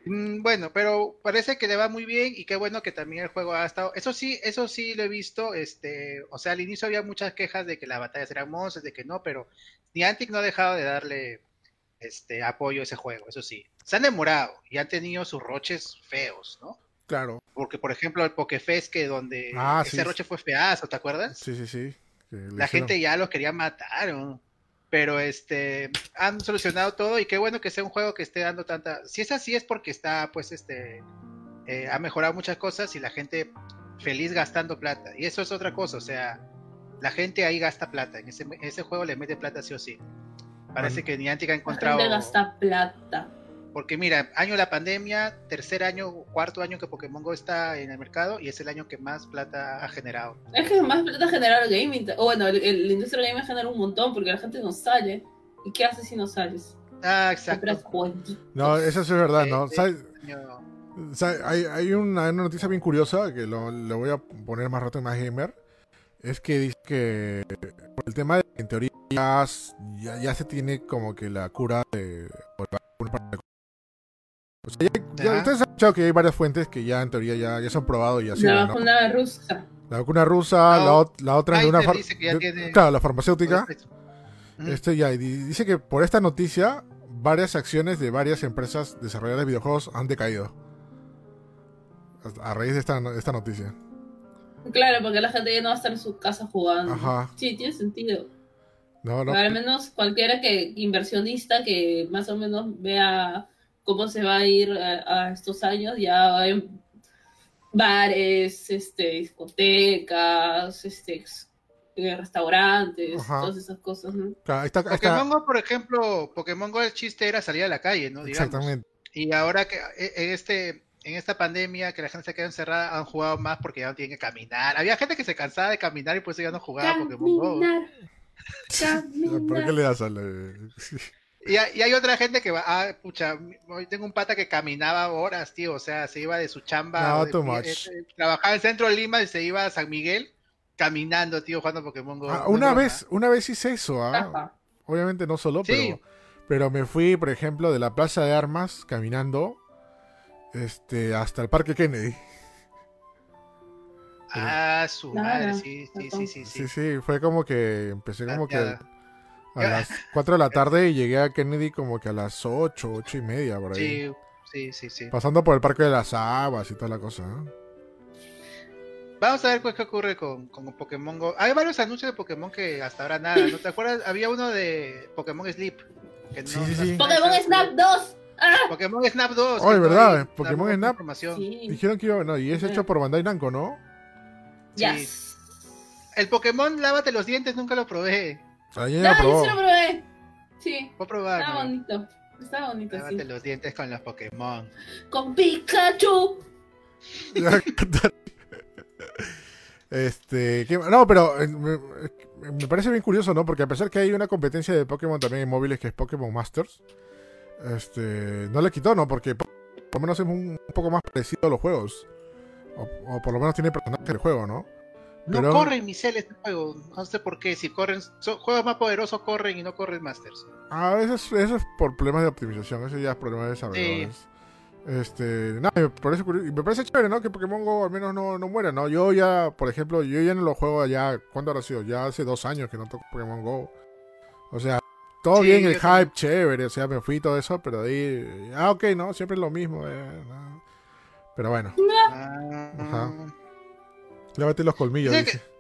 Mm, Bueno, pero parece que le va muy bien y qué bueno que también el juego ha estado. Eso sí, eso sí lo he visto. Este, o sea, al inicio había muchas quejas de que las batallas eran monstruos, de que no, pero Niantic no ha dejado de darle este apoyo a ese juego, eso sí. Se han demorado y han tenido sus roches feos, ¿no? Claro. Porque, por ejemplo, el Pokefest, que donde Ah, ese sí. roche fue feazo, ¿te acuerdas? Sí, sí, sí. La hicieron- gente ya los quería matar, ¿no? pero este han solucionado todo y qué bueno que sea un juego que esté dando tanta. Si es así es porque está, pues, este, eh, ha mejorado muchas cosas y la gente feliz gastando plata. Y eso es otra cosa, o sea, la gente ahí gasta plata. En ese, en ese juego le mete plata sí o sí. Parece que Niantic ha La encontrado. gente gasta plata. Porque mira, año de la pandemia, tercer año, cuarto año que Pokémon Go está en el mercado y es el año que más plata ha generado. Es que más plata genera el gaming. O bueno, el, el- la industria gaming genera un montón porque la gente no sale. ¿Y qué haces si no sales? Ah, exacto. No, eso sí es verdad, ¿no? ¿Sabes? Año- O sea, hay, hay una, una noticia bien curiosa que lo, lo voy a poner más rato en más gamer. Es que dice que por el tema de que en teoría ya, ya, ya se tiene como que la cura de. por O sea, ya- ya Ajá. ustedes han escuchado que hay varias fuentes que ya en teoría ya, ya se han probado y ya La vacuna rusa. La vacuna rusa, No, la, ot- la otra es de una far- de- tiene- Claro, la farmacéutica. Este ya, y dice que por esta noticia, varias acciones de varias empresas desarrolladoras de videojuegos han decaído. A raíz de esta, de esta noticia. Claro, porque la gente ya no va a estar en su casa jugando. Ajá. Sí, tiene sentido. No, no. Al menos cualquiera que inversionista que más o menos vea cómo se va a ir a, a estos años, ya hay bares, este, discotecas, este, eh, restaurantes, Ajá. todas esas cosas, ¿no? Claro, ahí está, ahí está. Pokémon Go, por ejemplo, Pokémon Go el chiste era salir a la calle, ¿no? Digamos. Exactamente. Y ahora que eh, en este en esta pandemia que la gente se queda encerrada han jugado más porque ya no tienen que caminar. Había gente que se cansaba de caminar y por eso ya no jugaba Pokémon Go. Caminar, ¿Por qué caminar. le das a la... Y, hay- y hay otra gente que va, ah, pucha, hoy tengo un pata que caminaba horas, tío, o sea, se iba de su chamba, No, de- too eh, much. eh, trabajaba en Centro de Lima y se iba a San Miguel caminando, tío, jugando Pokémon Go. Ah, una vez, una vez hice eso, ¿ah? Obviamente no solo, Sí. pero, pero me fui, por ejemplo, de la Plaza de Armas caminando este, hasta el Parque Kennedy. Ah, su madre, sí, sí, sí, sí, Sí, sí. sí, fue como que empecé como que Ya. A las 4 de la tarde y llegué a Kennedy como que a las 8, 8 y media por ahí. Sí, sí, sí, sí. Pasando por el Parque de las Aguas y toda la cosa. ¿no? Vamos a ver pues, qué ocurre con, con Pokémon Go. Hay varios anuncios de Pokémon que hasta ahora nada, ¿no te acuerdas? Había uno de Pokémon Sleep. que Sí, no- sí, no- sí. Pokémon Snap 2. Ah, Pokémon Snap 2. Ay, que no ¿verdad? Pokémon Snap. sí. Dijeron que iba, no, y es hecho por Bandai Namco, ¿no? Sí. Yes. El Pokémon Lávate los dientes nunca lo probé. Ayer Ah, yo probó. sí lo probé. Sí, Voy a probar. está ¿no? bonito. Está bonito, sí. Lávate los dientes con los Pokémon. Con Pikachu. Este, ¿qué- no, pero eh, me, me parece bien curioso, ¿no? Porque a pesar que hay una competencia de Pokémon también en móviles que es Pokémon Masters, este, no le quitó, ¿no? Porque por lo menos es un, un poco más parecido a los juegos. O, o por lo menos tiene personaje del juego, ¿no? No Pero- corren mis cel este juego. No sé por qué. Si corren, son juegos más poderosos corren y no corren Masters. Ah, eso es, eso es por problemas de optimización, eso ya es problema de desarrolladores. Este, nada, me parece, curioso- y me parece chévere, ¿no? Que Pokémon Go al menos no, no muera, ¿no? Yo ya, por ejemplo, yo ya no lo juego ya, ¿cuándo habrá sido? Ya hace dos años que no toco Pokémon Go. O sea, todo Sí, bien el hype, también. chévere, o sea, me fui y todo eso, pero ahí, ah, ok, ¿no? Siempre es lo mismo, eh, no. Pero bueno, Ah. Ajá. Lávate los colmillos, Dice dice.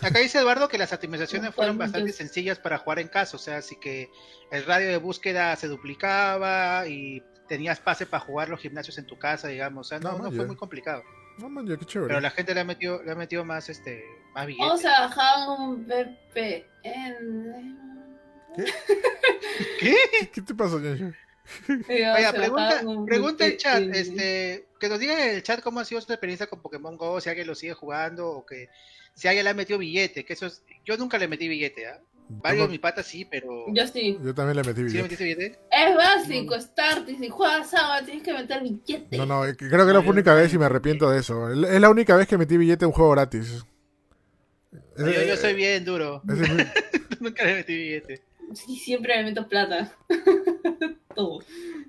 Acá dice Eduardo que las optimizaciones fueron bastante sencillas para jugar en casa, o sea, así que el radio de búsqueda se duplicaba y tenías pase para jugar los gimnasios en tu casa, digamos, o sea, no, No, fue muy complicado. No, man, ya, qué chévere. Pero la gente le ha metido, le ha metido más este más billetes. Vamos a bajar un VPN. ¿Qué? ¿Qué, qué te pasó, Yancho? Oiga, pregunta, pregunta el chat, este, que nos digan en el chat cómo ha sido su experiencia con Pokémon Go, si alguien lo sigue jugando o que si alguien le ha metido billete, que eso es, yo nunca le metí billete, ¿ah? Varios de mis patas sí, pero Yo sí. Yo también le metí ¿sí le billete. metiste billete? Es básico, start y si juegas sábado tienes que meter billete. No, no, eh, creo que es la única vez y me arrepiento de eso. Es la única vez que metí billete en un juego gratis. Yo, yo Eh, soy bien duro, ese es mi- nunca le metí billete. Sí, siempre me meto plata. Todo.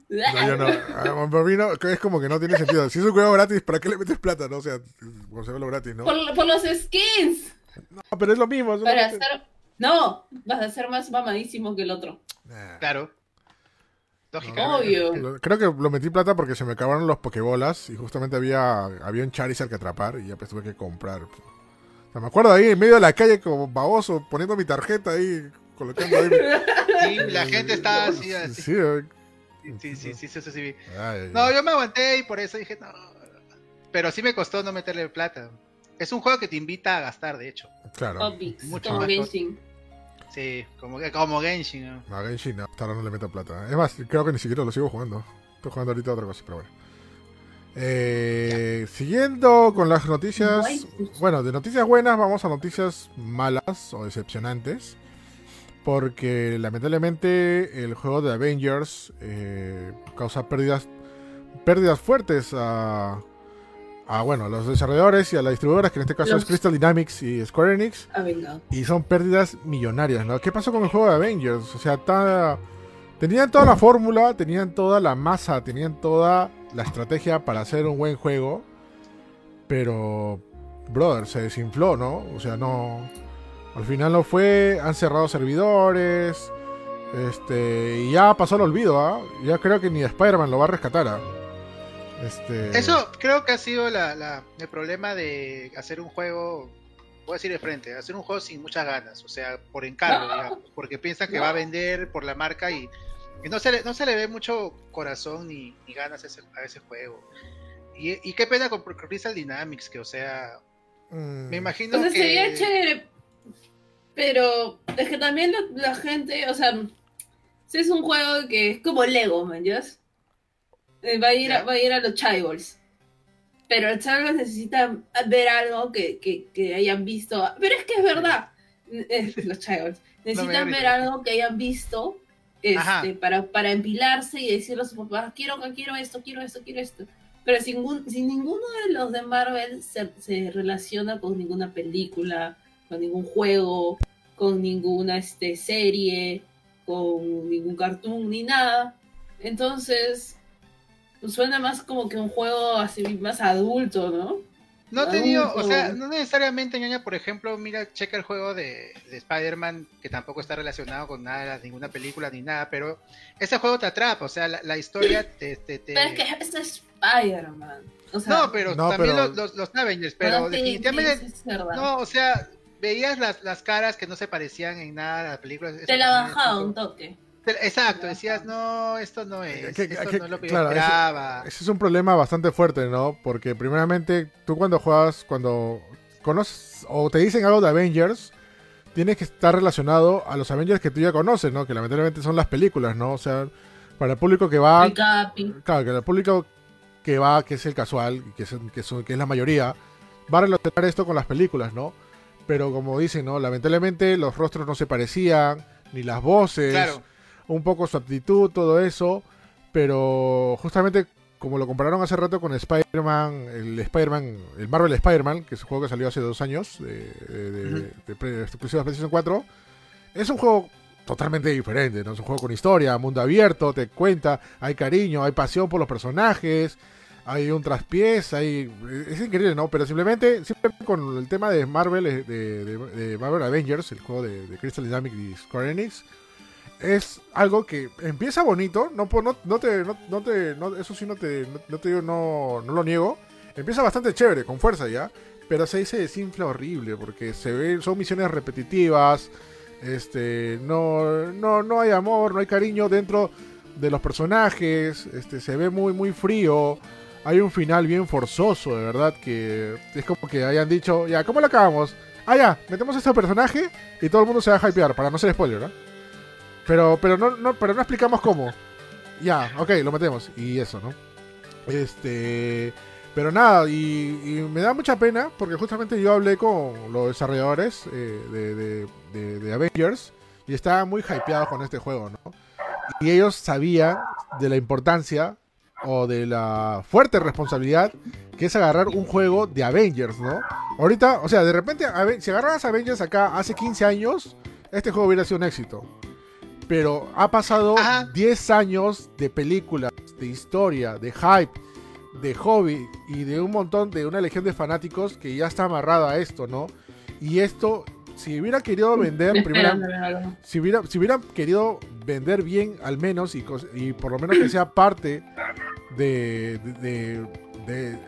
No, yo no. Ah, Para mí no, es como que no tiene sentido. Si es un juego gratis, ¿para qué le metes plata? No, o sea, lo gratis, ¿no? Por, por los skins. No, pero es lo mismo. Para solamente- hacer. No, vas a ser más mamadísimo que el otro. Nah. Claro. No, Lógica. Obvio. Creo que lo metí plata porque se me acabaron los pokebolas y justamente había, había un Charizard que atrapar y ya pues tuve que comprar. O sea, me acuerdo ahí en medio de la calle como baboso poniendo mi tarjeta ahí, colocando ahí. Sí, la gente está así, Sí, así. sí, eh. Sí, sí, sí, sí, sí, sí. Ay, ay, No, yo me aguanté y por eso dije, no. Pero sí me costó no meterle plata. Es un juego que te invita a gastar, de hecho. Claro. Mucho como más Genshin. Sí, como, como Genshin, ¿no? No, a Genshin no, hasta ahora no le meto plata. Es más, creo que ni siquiera lo sigo jugando. Estoy jugando ahorita otra cosa, pero bueno. Eh, siguiendo con las noticias. Waifus. Bueno, de noticias buenas vamos a noticias malas o decepcionantes. Porque lamentablemente el juego de Avengers eh, causa pérdidas pérdidas fuertes a, a bueno, a los desarrolladores y a las distribuidoras, que en este caso Los- es Crystal Dynamics y Square Enix. Ah. Y son pérdidas millonarias, ¿no? ¿Qué pasó con el juego de Avengers? O sea, ta- tenían toda la fórmula, tenían toda la masa, tenían toda la estrategia para hacer un buen juego. Pero, brother, se desinfló, ¿no? O sea, no... Al final no fue, han cerrado servidores. Este, y ya pasó al olvido, ¿ah? Ya creo que ni Spider-Man lo va a rescatar, ¿ah? Este... Eso creo que ha sido la, la- el problema de hacer un juego, voy a decir de frente, hacer un juego sin muchas ganas, o sea, por encargo, No. digamos, porque piensa que No. va a vender por la marca y, y no, se le, no se le ve mucho corazón ni, ni ganas a ese, a ese juego. Y, y qué pena con Crystal Dynamics, que o sea, mm, me imagino O sea, que... sería chévere. Pero es que también la, la gente, o sea, si es un juego que es como Lego, ¿me entiendes? Eh, Va a ir, a, va a ir a los Chivalds. Pero los Chivalds necesitan ver algo que, que, que hayan visto. Pero es que es verdad. Eh, los Chivalds. Necesitan ver algo que hayan visto este, para, para empilarse y decirle a sus papás, quiero, quiero esto, quiero esto, quiero esto. Pero sin, sin ninguno de los de Marvel se, se, relaciona con ninguna película, con ningún juego, con ninguna este, serie, con ningún cartoon, ni nada. Entonces, suena más como que un juego así más adulto, ¿no? No te digo, o sea, no necesariamente, ñoña, por ejemplo, mira, checa el juego de, Spider-Man, que tampoco está relacionado con nada, ninguna película ni nada, pero ese juego te atrapa, o sea, la, historia te, te, Pero es que es Spider-Man. no, pero también Los, los, Avengers, pero definitivamente... no, o sea, veías las, las caras que no se parecían en nada a la película. Te la bajaba un toque. Exacto, decías, no, esto no es, esto no es lo que yo esperaba. Ese, es un problema bastante fuerte, ¿no? Porque primeramente, tú cuando juegas, cuando conoces o te dicen algo de Avengers, tienes que estar relacionado a los Avengers que tú ya conoces, ¿no? Que lamentablemente son las películas, ¿no? O sea, para el público que va... Claro, que el público que va, que es el casual, que es, que, que es la mayoría, va a relacionar esto con las películas, ¿no? Pero como dicen, ¿no? Lamentablemente los rostros no se parecían, ni las voces. Claro un poco su actitud, todo eso, pero justamente como lo compararon hace rato con Spider-Man, el Spider-Man, el Marvel Spider-Man, que es un juego que salió hace dos años, de, de, de, PlayStation 4, es un juego totalmente diferente, ¿no? Es un juego con historia, mundo abierto, te cuenta, hay cariño, hay pasión por los personajes, hay un traspiés, hay... Es increíble, ¿no? Pero simplemente, simplemente con el tema de Marvel, de, de Marvel Avengers, el juego de, Crystal Dynamics y Square Enix, es algo que empieza bonito, no, no, no te, eso sí no te, no, te digo, no, no lo niego, empieza bastante chévere, con fuerza ya, pero se dice desinfla horrible, porque se ve, son misiones repetitivas, este, no, no, no hay amor, no hay cariño dentro de los personajes, este, se ve muy, muy frío, hay un final bien forzoso, de verdad, que es como que hayan dicho, ya, ¿cómo lo acabamos? Ah, ya, metemos a este personaje y todo el mundo se va a hypear, para no ser spoiler, ¿no? Pero, pero no, no, pero no explicamos cómo. Ya, ok, lo metemos. Y eso, ¿no? Este. Pero nada, y, me da mucha pena porque justamente yo hablé con los desarrolladores eh, de, de, Avengers y estaban muy hypeados con este juego, ¿no? Y ellos sabían de la importancia o de la fuerte responsabilidad que es agarrar un juego de Avengers, ¿no? Ahorita, o sea, de repente, si agarras Avengers acá hace 15 años, este juego hubiera sido un éxito. Pero ha pasado 10 años de películas, de historia, de hype, de hobby y de un montón de una legión de fanáticos que ya está amarrada a esto, ¿no? Y esto, si hubiera querido vender, primero, si hubiera, si hubiera querido vender bien al menos y, y por lo menos que sea parte de, de,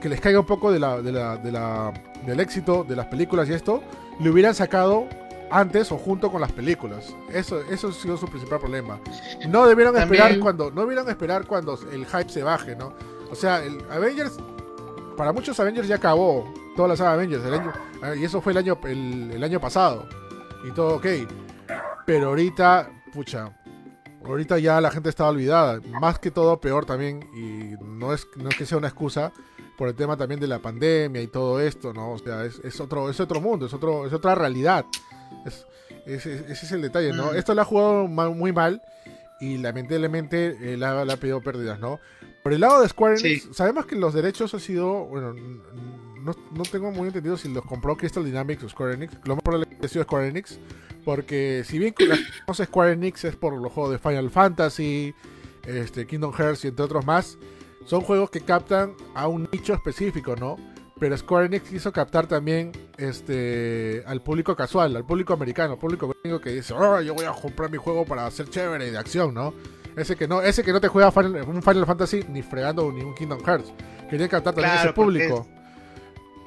que, les caiga un poco de la, de la, de la, del éxito de las películas y esto, le hubieran sacado antes o junto con las películas. Eso, eso ha sido su principal problema. No debieron esperar cuando, no debieron esperar cuando el hype se baje, ¿no? O sea, el Avengers, para muchos Avengers ya acabó, toda la saga Avengers, el año, y eso fue el año, el, año pasado, y todo ok. Pero ahorita, pucha, ahorita ya la gente estaba olvidada, más que todo peor también, y no es, no es que sea una excusa, por el tema también de la pandemia y todo esto, ¿no? O sea, es, es, otro, es otro mundo, es, otro, es otra realidad. ese es el detalle, ¿no? Mm. Esto lo ha jugado muy mal y lamentablemente eh, le ha, pedido pérdidas, ¿no? Por el lado de Square Enix, sabemos que los derechos han sido, bueno, no, no, tengo muy entendido si los compró Crystal Dynamics o Square Enix, lo más probable ha sido Square Enix, porque si bien conocemos Square Enix es por los juegos de Final Fantasy, este, Kingdom Hearts y entre otros más, son juegos que captan a un nicho específico, ¿no? Pero Square Enix quiso captar también este al público casual, al público americano, al público gringo que dice, oh, yo voy a comprar mi juego para hacer chévere de acción, ¿no? Ese que no, ese que no te juega un Final Fantasy ni fregando ni un Kingdom Hearts. Quería captar también ese público.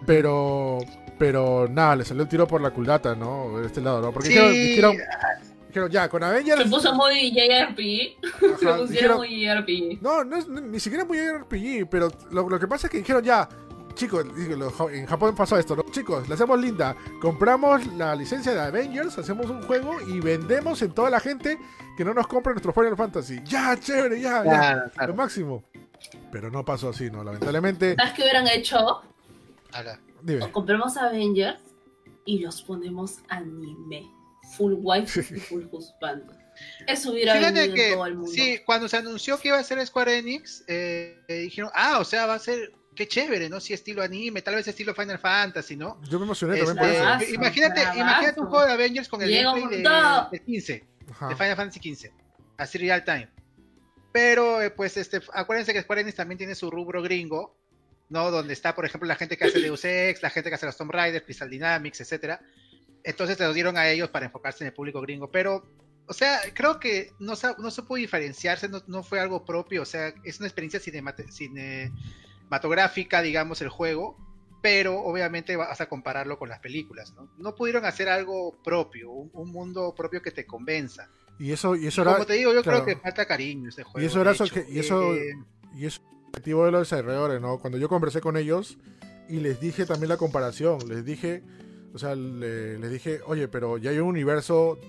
Pero pero nada, le salió el tiro por la culata, ¿no? De este lado, ¿no? Porque dijeron, ya, con Avengers. Se puso muy JRPG. Se pusieron muy JRPG. No, no es, ni siquiera muy JRPG, pero lo, lo, que pasa es que dijeron ya. Chicos, en Japón pasó esto, ¿no? Chicos, la hacemos linda. Compramos la licencia de Avengers, hacemos un juego y vendemos en toda la gente que no nos compre nuestro Final Fantasy. Ya, chévere, ya, ya. Lo máximo. Pero no pasó así, ¿no? Lamentablemente. ¿Sabes qué hubieran hecho? Dime. compramos Avengers y los ponemos anime full wife y full husband. Eso hubiera Fíjate venido que, en todo el mundo. sí, cuando se anunció que iba a ser Square Enix, eh, eh, dijeron, ah, o sea, va a ser, qué chévere, ¿no? Si estilo anime, tal vez estilo Final Fantasy, ¿no? Yo me emocioné también Este, por eso. Bravazo, imagínate, bravazo. imagínate un juego de Avengers con el gameplay de, de 15, Ajá. de Final Fantasy 15, así real time. Pero, eh, pues, este, acuérdense que Square Enix también tiene su rubro gringo, ¿no? Donde está, por ejemplo, la gente que hace Deus Ex, la gente que hace los Tomb Raider, Crystal Dynamics, etcétera. Entonces se los dieron a ellos para enfocarse en el público gringo. Pero, o sea, creo que no, no se pudo diferenciarse, no, no fue algo propio. O sea, es una experiencia cinematográfica, digamos, el juego. Pero obviamente vas a compararlo con las películas, ¿no? No pudieron hacer algo propio, un, un mundo propio que te convenza. Y eso, y eso Como era, te digo, yo claro. creo que falta cariño ese juego. eso era de eso hecho. que- y eso- Eh, y eso objetivo de los desarrolladores, ¿no? Cuando yo conversé con ellos y les dije también la comparación, les dije, o sea, le- les dije, oye, pero ya hay un universo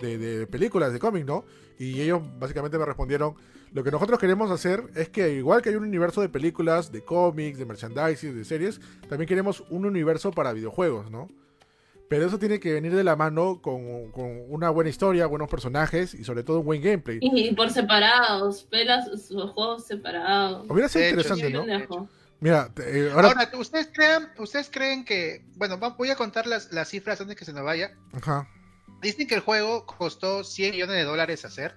de películas, de cómics, ¿no? Y ellos básicamente me respondieron, lo que nosotros queremos hacer es que igual que hay un universo de películas, de cómics, de merchandising, de series, también queremos un universo para videojuegos, ¿no? Pero eso tiene que venir de la mano con, con una buena historia, buenos personajes y sobre todo un buen gameplay. Y por separados, pelas sus juegos separados. Hubiera sido hecho, interesante, ¿no? Mira, eh, ahora... Ahora, ¿ustedes creen, ¿ustedes creen que, bueno, voy a contar las, las cifras antes que se nos vaya? Ajá. Dicen que el juego costó 100 millones de dólares hacer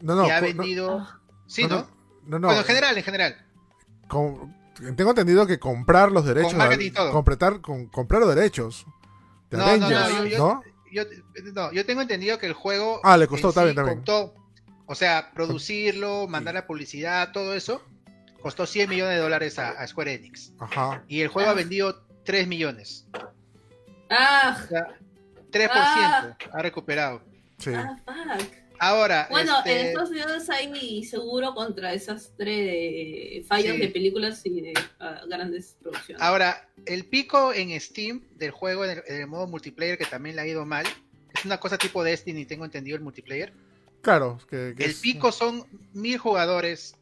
No, no, y ha no, vendido... Ah, sí, ¿no? no, no, Bueno, en general, en general. con- tengo entendido que comprar los derechos, Con marketing y todo. completar, con, comprar los derechos de No, no, Avengers, no, yo- yo- ¿no? Yo, no, yo tengo entendido que el juego... Ah, le costó, bien, está bien. costó- o sea, producirlo, mandar la publicidad, todo eso, costó 100 millones de dólares a, a Square Enix. Ajá. Y el juego Ah. ha vendido 3 millones. Ah, O sea, 3% Ah. ha recuperado. Sí. ah, fuck. Ahora, Bueno, este, en Estados Unidos hay seguro contra desastre de fallos Sí. de películas y de ah, grandes producciones. Ahora, el pico en Steam del juego en el, en el modo multiplayer que también le ha ido mal, es una cosa tipo Destiny, tengo entendido el multiplayer. Claro, que, que El es- pico son mil jugadores,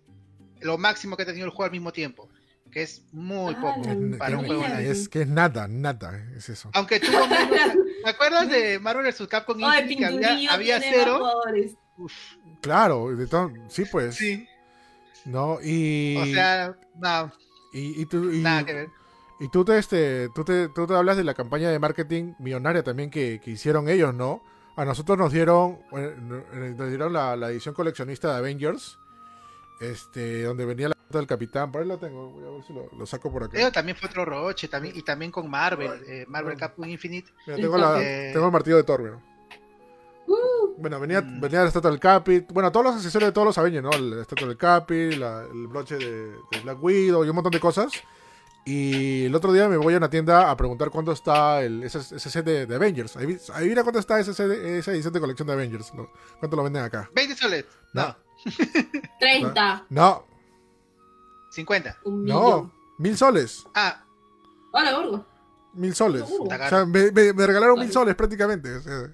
lo máximo que ha tenido el juego al mismo tiempo, que es muy Ah, poco para un juego es que es nada, nada, es eso. Aunque tuvo menos, ¿te acuerdas de Marvel vs. Capcom Ay, Infinite que Pinturillo había, cero? Claro, de to- sí, pues. sí, ¿No? Y, o sea, no, y, y tú, y, nada que ver. y tú te, este, tú te, tú te hablas de la campaña de marketing millonaria también que, que hicieron ellos, ¿no? A nosotros nos dieron, eh, nos dieron la, la edición coleccionista de Avengers, este, donde venía la del capitán. Por ahí lo tengo, voy a ver si lo, lo saco por acá. Eso también fue otro roche, también, y también con Marvel, eh, Marvel Capcom Infinite. Mira, tengo, la- Eh, tengo el martillo de Thor, mira. Uh, Bueno, venía, Mm. venía la estatua del Capi, bueno, todos los accesorios de todos los Avengers, ¿no? La estatua del Capi, la- el broche de, de Black Widow y un montón de cosas. Y el otro día me voy a una tienda a preguntar cuánto está el, ese, ese set de, de Avengers. Ahí, ahí mira cuánto está ese set de- esa edición de colección de Avengers. ¿no? ¿Cuánto lo venden acá? 20 soles, no, No. 30. No, 50. Un no, mil soles. Ah, Hola, gordo. Mil soles. Uh. O sea, me, me- me regalaron mil soles prácticamente. o sea.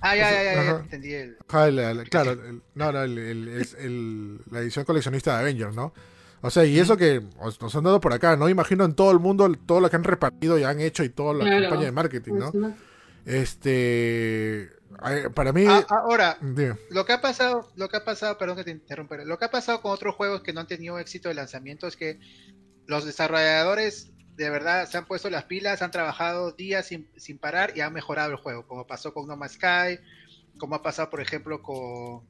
ah ya, ya, ya, entendí el... Ajá, la- la- claro, el- no, no, el- el- es el- la edición coleccionista de Avengers, ¿no? O sea, y eso que os- nos han dado por acá, ¿no? Imagino en todo el mundo todo lo que han repartido y han hecho y toda la Claro. campaña de marketing, ¿no? Pues no. Este. Para mí. Ah, ahora, lo que ha pasado, lo que ha pasado, perdón que te interrumpa, lo que ha pasado con otros juegos que no han tenido éxito de lanzamiento es que los desarrolladores de verdad se han puesto las pilas, han trabajado días sin, sin parar y han mejorado el juego, como pasó con No Man's Sky, como ha pasado por ejemplo con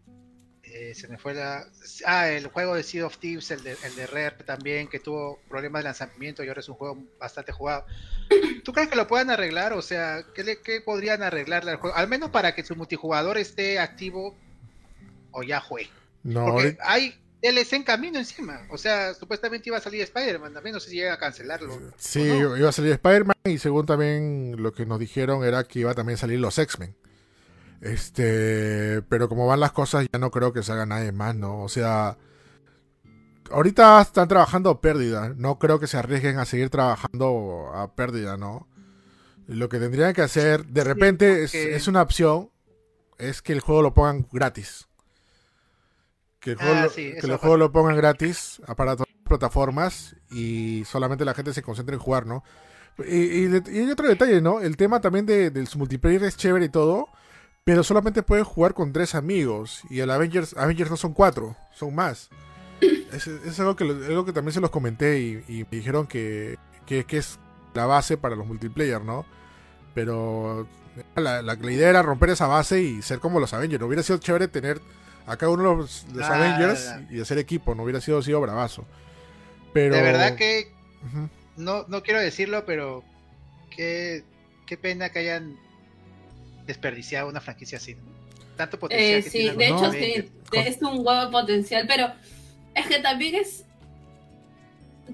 eh, se me fue la ah el juego de Sea of Thieves, el de, el de Rare también que tuvo problemas de lanzamiento y ahora es un juego bastante jugado. ¿Tú crees que lo puedan arreglar? O sea, ¿qué, le- qué podrían arreglarle al juego? Al menos para que su multijugador esté activo o ya juegue. No, Porque hay DLC en camino encima. O sea, supuestamente iba a salir Spider-Man también. No sé si llega a cancelarlo. sí, iba a salir Spider-Man y según también lo que nos dijeron era que iba también a salir los X-Men. Este, pero como van las cosas, ya no creo que se haga nadie más, ¿no? O sea, ahorita están trabajando a pérdida. No creo que se arriesguen a seguir trabajando a pérdida, ¿no? Lo que tendrían que hacer, de repente, es, porque- es una opción, es que el juego lo pongan gratis. Que el juego, Ah, lo- sí, que el juego lo pongan gratis para todas las plataformas y solamente la gente se concentre en jugar, ¿no? Y, y y hay otro detalle, ¿no? El tema también de, del multiplayer es chévere y todo, pero solamente puedes jugar con tres amigos. Y el Avengers, Avengers no son cuatro, son más. Es, es algo, que, lo- algo que también se los comenté y, y me dijeron que, que, que es la base para los multiplayer, ¿no? Pero la, la- la idea era romper esa base y ser como los Avengers. Hubiera sido chévere tener a cada uno de los, los Ah, Avengers y hacer equipo, no hubiera sido, sido bravazo. Pero, De verdad que no, no quiero decirlo, pero qué, qué pena que hayan desperdiciado una franquicia así. ¿no? Tanto potencial. Eh, que sí, tienen de hecho sí, de- es un huevo potencial, pero es que también es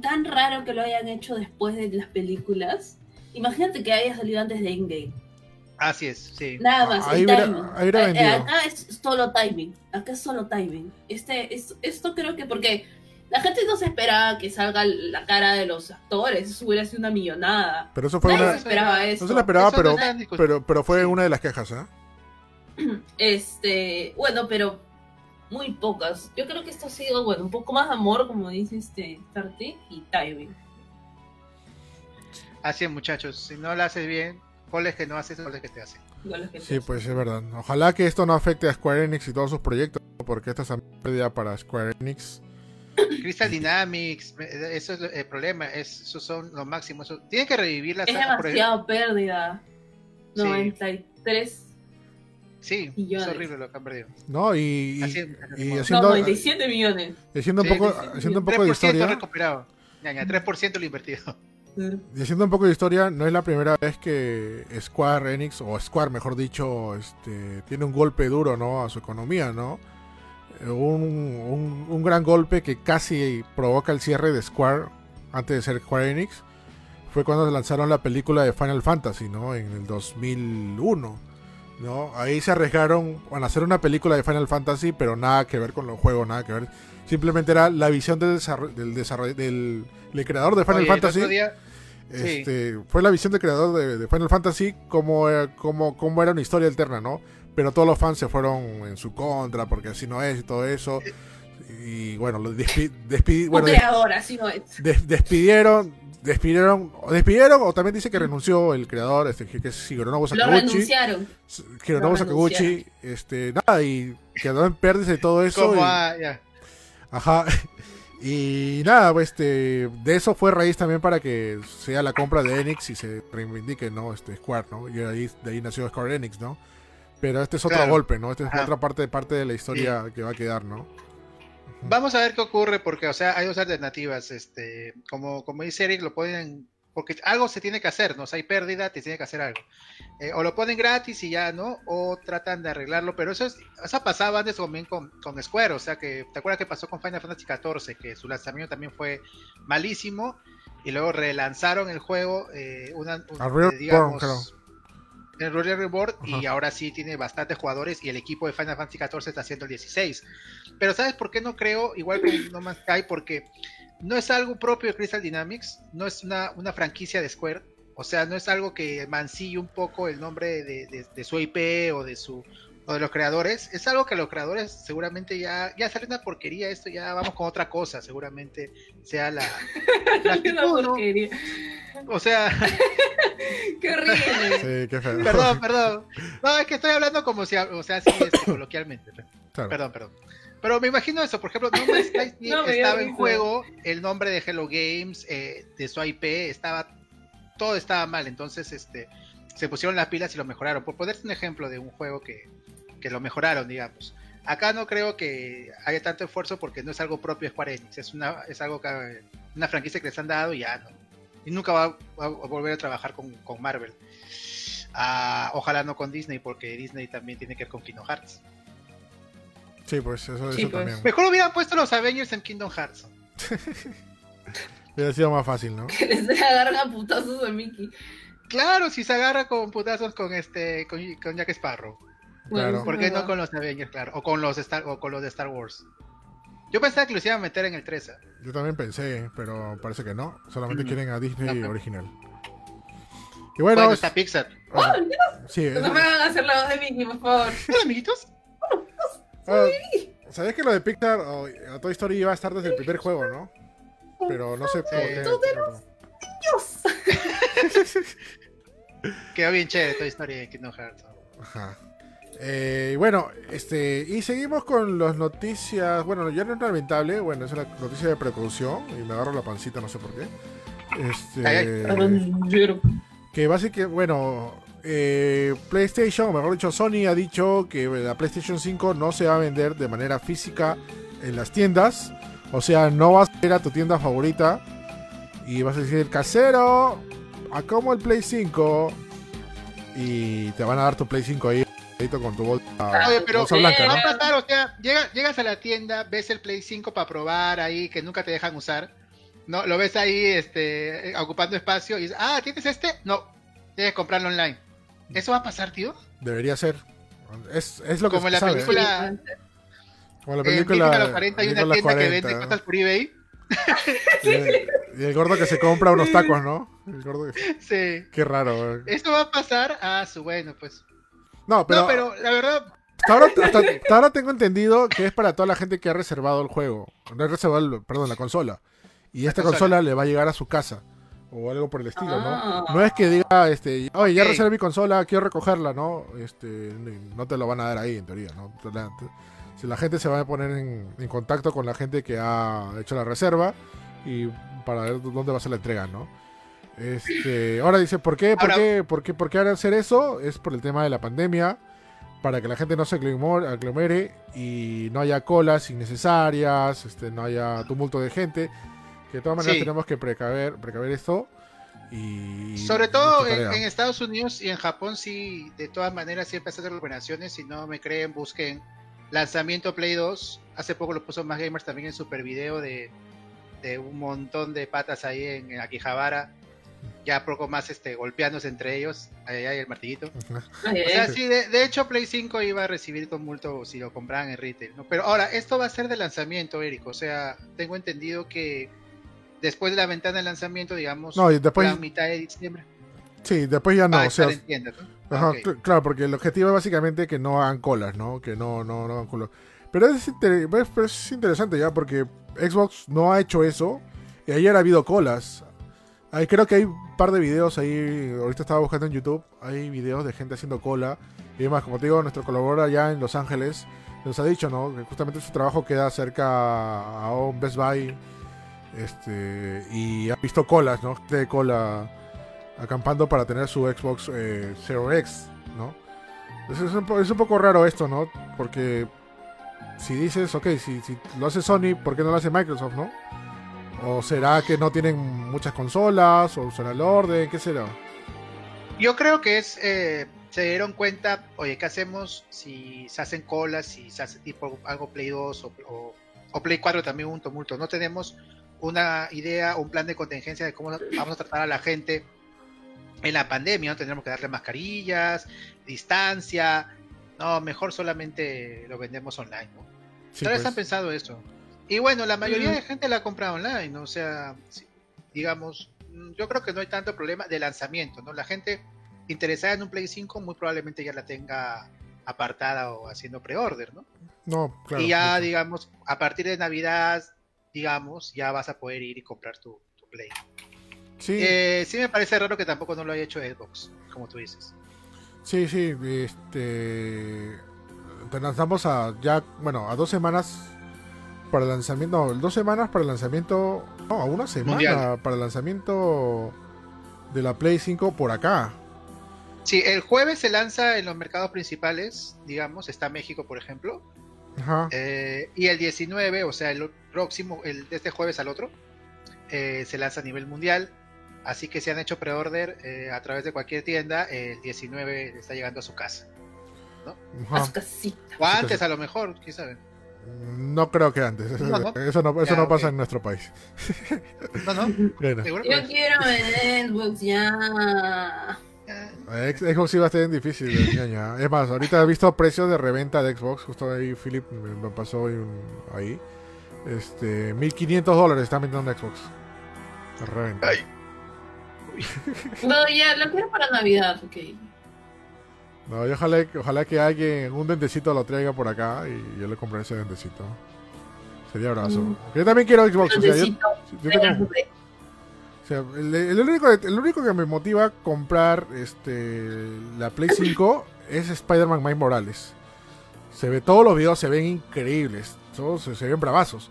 tan raro que lo hayan hecho después de las películas. Imagínate que haya salido antes de Endgame. Así es, sí. Nada más. Ahí el hubiera- timing. ahí hubiera Eh, eh, acá es solo timing. Acá es solo timing. Este, es- esto creo que porque la gente no se esperaba que salga la cara de los actores. Eso hubiera sido una millonada. pero eso fue Nadie una... se esperaba eso. No se la esperaba, no pero, pero, pero fue una de las quejas, ¿ah? Este, bueno, pero muy pocas. Yo creo que esto ha sido, bueno, un poco más de amor, como dice este Starty, y timing. Así es, muchachos. Si no lo haces bien, goles que no haces, goles que te hacen. Sí, pues es verdad. Ojalá que esto no afecte a Square Enix y todos sus proyectos, porque esta es una pérdida para Square Enix. Crystal Dynamics, eso es el problema. es- Esos son los máximos. eso- Tienen que revivir la Es saga, demasiado pérdida. Sí. 93. Sí, millones. es horrible lo que han perdido. ¿no, y, Así y, y haciendo, No, 97 millones. haciendo un poco, sí, sí. haciendo un poco de 3% historia, recuperado. Ya, ya, 3% lo invertido. y haciendo un poco de historia, no es la primera vez que Square Enix, o Square mejor dicho, este, tiene un golpe duro, ¿no? A su economía, ¿no? Un, un, un gran golpe que casi provoca el cierre de Square antes de ser Square Enix fue cuando lanzaron la película de Final Fantasy, ¿no? En el 2001, ¿no? Ahí se arriesgaron a hacer una película de Final Fantasy, pero nada que ver con los juegos, nada que ver. Simplemente era la visión del, desarro- del, desarroll- del, del creador de Final Oye, el Fantasy. otro día- Este, Fue la visión del creador de, de Final Fantasy como, era- como, como era una historia alterna, ¿no? Pero todos los fans se fueron en su contra porque así no es y todo eso. Y bueno, lo despi- despi- Un bueno, des- creador, así no es. des- despidieron, despidieron, o despidieron, o también dice que renunció el creador, este, que, que es Hironobu Lo Sakaguchi. renunciaron. Hironobu lo Sakaguchi, este, nada, y quedó en pérdidas y todo eso. como y- a- ya. Ajá. Y nada, pues, este, de eso fue raíz también para que sea la compra de Enix y se reivindique, ¿no? Este Square, ¿no? Y ahí, de ahí nació Square Enix, ¿no? Pero este es otro Claro. golpe, ¿no? Esta es otra parte, parte de la historia que va a quedar, ¿no? Vamos a ver qué ocurre, porque, o sea, hay dos alternativas. Este, como, como dice Eric, lo pueden. Porque algo se tiene que hacer, ¿no? O sea, hay pérdida, te tiene que hacer algo. Eh, o lo ponen gratis y ya, ¿no? O tratan de arreglarlo, pero eso es, eso pasaba antes también con, con Square, o sea que, ¿te acuerdas que pasó con Final Fantasy XIV? Que su lanzamiento también fue malísimo, y luego relanzaron el juego, eh, una, un- digamos, Reborn, el Royal Reborn, y ahora sí tiene bastantes jugadores, y el equipo de Final Fantasy XIV está haciendo el 16. Pero ¿sabes por qué no creo? Igual con No Man's Sky, porque no es algo propio de Crystal Dynamics, no es una, una franquicia de Square, o sea, no es algo que mancille un poco el nombre de, de- de su IP o de su o de los creadores, es algo que los creadores seguramente ya, ya sale una porquería esto, ya vamos con otra cosa, seguramente sea la, la Una actitud, ¿no? porquería. O sea, Qué horrible. Sí, qué feo. perdón, perdón. No, es que estoy hablando como si, o sea, así este, coloquialmente. Claro. Perdón, perdón. Pero me imagino eso, por ejemplo, No Man's Sky No, estaba en juego, el nombre de Hello Games, eh, de su IP, estaba, todo estaba mal, entonces este, se pusieron las pilas y lo mejoraron. Por ponerte un ejemplo de un juego que, que lo mejoraron, digamos. Acá no creo que haya tanto esfuerzo porque no es algo propio de Square Enix, es, una, es algo que, una franquicia que les han dado y ya no. Y nunca va, a volver a trabajar con, con Marvel. Ah, ojalá no con Disney, porque Disney también tiene que ver con Kingdom Hearts. Sí, pues eso, Sí, eso pues. también. Mejor hubieran puesto los Avengers en Kingdom Hearts. Hubiera sido más fácil, ¿no? Que les agarran a putazos a Mickey. Claro, si se agarra con putazos con este con, con Jack Sparrow. Claro. ¿Por es qué no con los Avengers, claro? O con los Star o con los de Star Wars. Yo pensaba que los iban a meter en el 13. Yo también pensé, pero parece que no. Solamente Mm. quieren a Disney No, original. Y Bueno, bueno, está Pixar. Oh, sí, no me hagan hacer la voz de Mickey, por favor. Hola, amiguitos. Ah, ¿Sabías que lo de Pixar o, Toy Story iba a estar desde el primer juego, no? Pero no sé por qué. Dios. Quedó bien chévere toda historia de Kingdom Hearts. Ajá. Eh, bueno, este, y seguimos con las noticias. Bueno, ya no es lamentable, bueno, es la noticia de precaución. Y me agarro la pancita, no sé por qué. Este, que básicamente, bueno, eh, PlayStation, o mejor dicho, Sony ha dicho que la PlayStation 5 no se va a vender de manera física en las tiendas. O sea, no vas a ir a tu tienda favorita y vas a decir, casero, a como el Play 5. Y te van a dar tu Play 5 ahí con tu bolsa, Oye, pero blanca, va a pasar, o sea, llegas a la tienda, ves el Play 5 para probar ahí, que nunca te dejan usar. No, lo ves ahí este, ocupando espacio y dices, ah, ¿tienes este? No, tienes que comprarlo online. ¿Eso va a pasar, tío? Debería ser. Es, es lo que Como en la película. Como la película. En los 40 hay una tienda 40. que vende cosas por eBay. y, el, gordo que se compra unos tacos, ¿no? El gordo que... Sí. Qué raro. ¿Esto va a pasar? Ah, su bueno, pues. No, pero. No, pero la verdad. Hasta ahora, hasta, ahora, tengo entendido que es para toda la gente que ha reservado el juego. No ha reservado, el, perdón, la consola. Y esta consola. le va a llegar a su casa. O algo por el estilo, ¿no? Ah. No es que diga, este, oye, ya reservé mi consola, quiero recogerla, ¿no? Este, no te lo van a dar ahí, en teoría, ¿no? Si la gente se va a poner en, contacto con la gente que ha hecho la reserva y para ver dónde va a ser la entrega, ¿no? Este, ahora dice, ¿por qué? ¿Por qué? ¿Por qué? ¿Por qué hacer eso? Es por el tema de la pandemia, para que la gente no se aglomere y no haya colas innecesarias, este, no haya tumulto de gente. Que de todas maneras tenemos que precaver, precaver esto. Y Sobre todo en, Estados Unidos y en Japón, sí, de todas maneras siempre hacen operaciones. Si no me creen, busquen lanzamiento Play 2. Hace poco lo puso más gamers también en super video de, de un montón de patas ahí en, en Akihabara ya poco más este golpeándose entre ellos, ahí hay el martillito. O sea, sí, de, hecho Play 5 iba a recibir con multo si lo compraban en retail, ¿no? Pero ahora, esto va a ser de lanzamiento, Eric, o sea, tengo entendido que después de la ventana de lanzamiento, digamos, no, y después... la mitad de diciembre. Sí, después ya no, o sea, claro, porque el objetivo es básicamente que no hagan colas, ¿no? Que no, no, no hagan colas. Pero es, es interesante ya, porque Xbox no ha hecho eso. Y ayer ha habido colas. Ahí creo que hay un par de videos ahí. Ahorita estaba buscando en YouTube. Hay videos de gente haciendo cola. Y además, como te digo, nuestro colaborador allá en Los Ángeles nos ha dicho, ¿no? Que justamente su trabajo queda cerca a un Best Buy. Este, y ha visto colas, ¿no? De cola acampando para tener su Xbox eh, Zero X, ¿no? Entonces es un, poco raro esto, ¿no? Porque si dices, ok, si, si lo hace Sony, ¿por qué no lo hace Microsoft, no? ¿O será que no tienen muchas consolas? ¿O usan el orden? ¿Qué será? Yo creo que es. Eh, se dieron cuenta, oye, ¿qué hacemos si se hacen colas, si se hace tipo algo Play 2 o, o, Play 4 también un tumulto? No tenemos una idea un plan de contingencia de cómo vamos a tratar a la gente en la pandemia, ¿no? Tendremos que darle mascarillas, distancia. No, mejor solamente lo vendemos online, ¿no? Sí, pues. han pensado eso. Y bueno, la mayoría de gente la compra online, o sea, digamos, yo creo que no hay tanto problema de lanzamiento, ¿no? La gente interesada en un Play 5 muy probablemente ya la tenga apartada o haciendo pre-order, ¿no? No, claro. Y ya, digamos, a partir de Navidad, digamos, ya vas a poder ir y comprar tu, Play. Sí. Eh, sí me parece raro que tampoco no lo haya hecho Xbox, como tú dices. Sí, sí, este... Te lanzamos a ya, bueno, a dos semanas para el lanzamiento, no, dos semanas para el lanzamiento, no, a una semana para el lanzamiento de la Play 5 por acá. Sí, el jueves se lanza en los mercados principales, digamos, está México, por ejemplo. Ajá. Eh, y el 19, o sea, el próximo, el de este jueves al otro, eh, se lanza a nivel mundial. Así que si han hecho pre-order eh, a través de cualquier tienda, el 19 está llegando a su casa. ¿no? A su casita. O antes, a lo mejor, quién sabe. No creo que antes. Eso no, eso no, pasa en nuestro país. No, no. Yo quiero en Xbox ya. Xbox iba a estar difícil. Es más, ahorita he visto precios de reventa de Xbox. Justo ahí Philip me pasó ahí. Este, 1500 dólares están vendiendo en Xbox. reventa. No, ya lo quiero para Navidad, ok. No, yo ojalá, ojalá que alguien, un dentecito lo traiga por acá y yo le compré ese dentecito. Sería abrazo. Mm. Yo también quiero Xbox. O sea, el, único, el único que me motiva a comprar este la Play 5 es Spider-Man Miles Morales. Se ve, todos los videos se ven increíbles, todos se, se ven bravazos.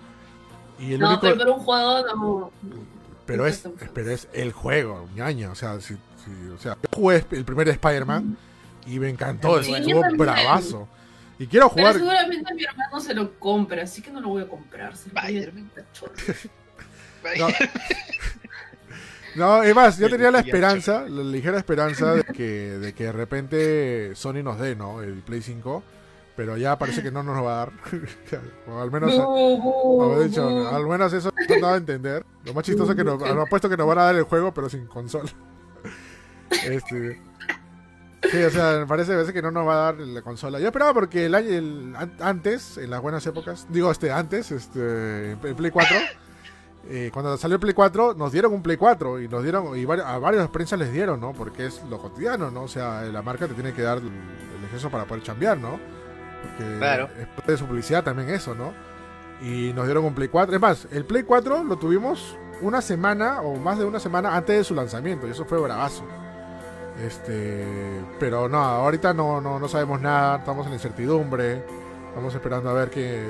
Y el No, único, pero, pero un juego no. pero es, pero es el juego, ñaña. O sea, si, si- o sea, yo jugué el primer Spider-Man y me encantó, Sí, estuvo bravazo. Y quiero Pero jugar. seguramente mi hermano se lo compra, así que no lo voy a comprar. se lo voy a- Spider-Man. No. No, es más, yo tenía la esperanza, la ligera esperanza de que, de que de repente Sony nos dé, ¿no? El Play 5. Pero ya parece que no nos lo va a dar. o al menos, Bu, bu, o de hecho, bu. al menos eso no daba a entender. Lo más chistoso es que nos, nos ha puesto que nos van a dar el juego, pero sin consola. este. Sí, o sea, me parece a veces que no nos va a dar la consola. Yo esperaba porque el año el- an- antes, en las buenas épocas, digo este antes, este en Play 4, eh, cuando salió el Play 4, nos dieron un Play 4 y nos dieron y a varias prensa les dieron, ¿no? Porque es lo cotidiano, ¿no? O sea, la marca te tiene que dar el, exceso para poder chambear, ¿no? Porque Claro. es parte de su publicidad también eso, ¿no? Y nos dieron un Play 4. Es más, el Play 4 lo tuvimos una semana o más de una semana antes de su lanzamiento y eso fue bravazo. Este, pero no, ahorita no, no, no sabemos nada, estamos en incertidumbre, estamos esperando a ver que,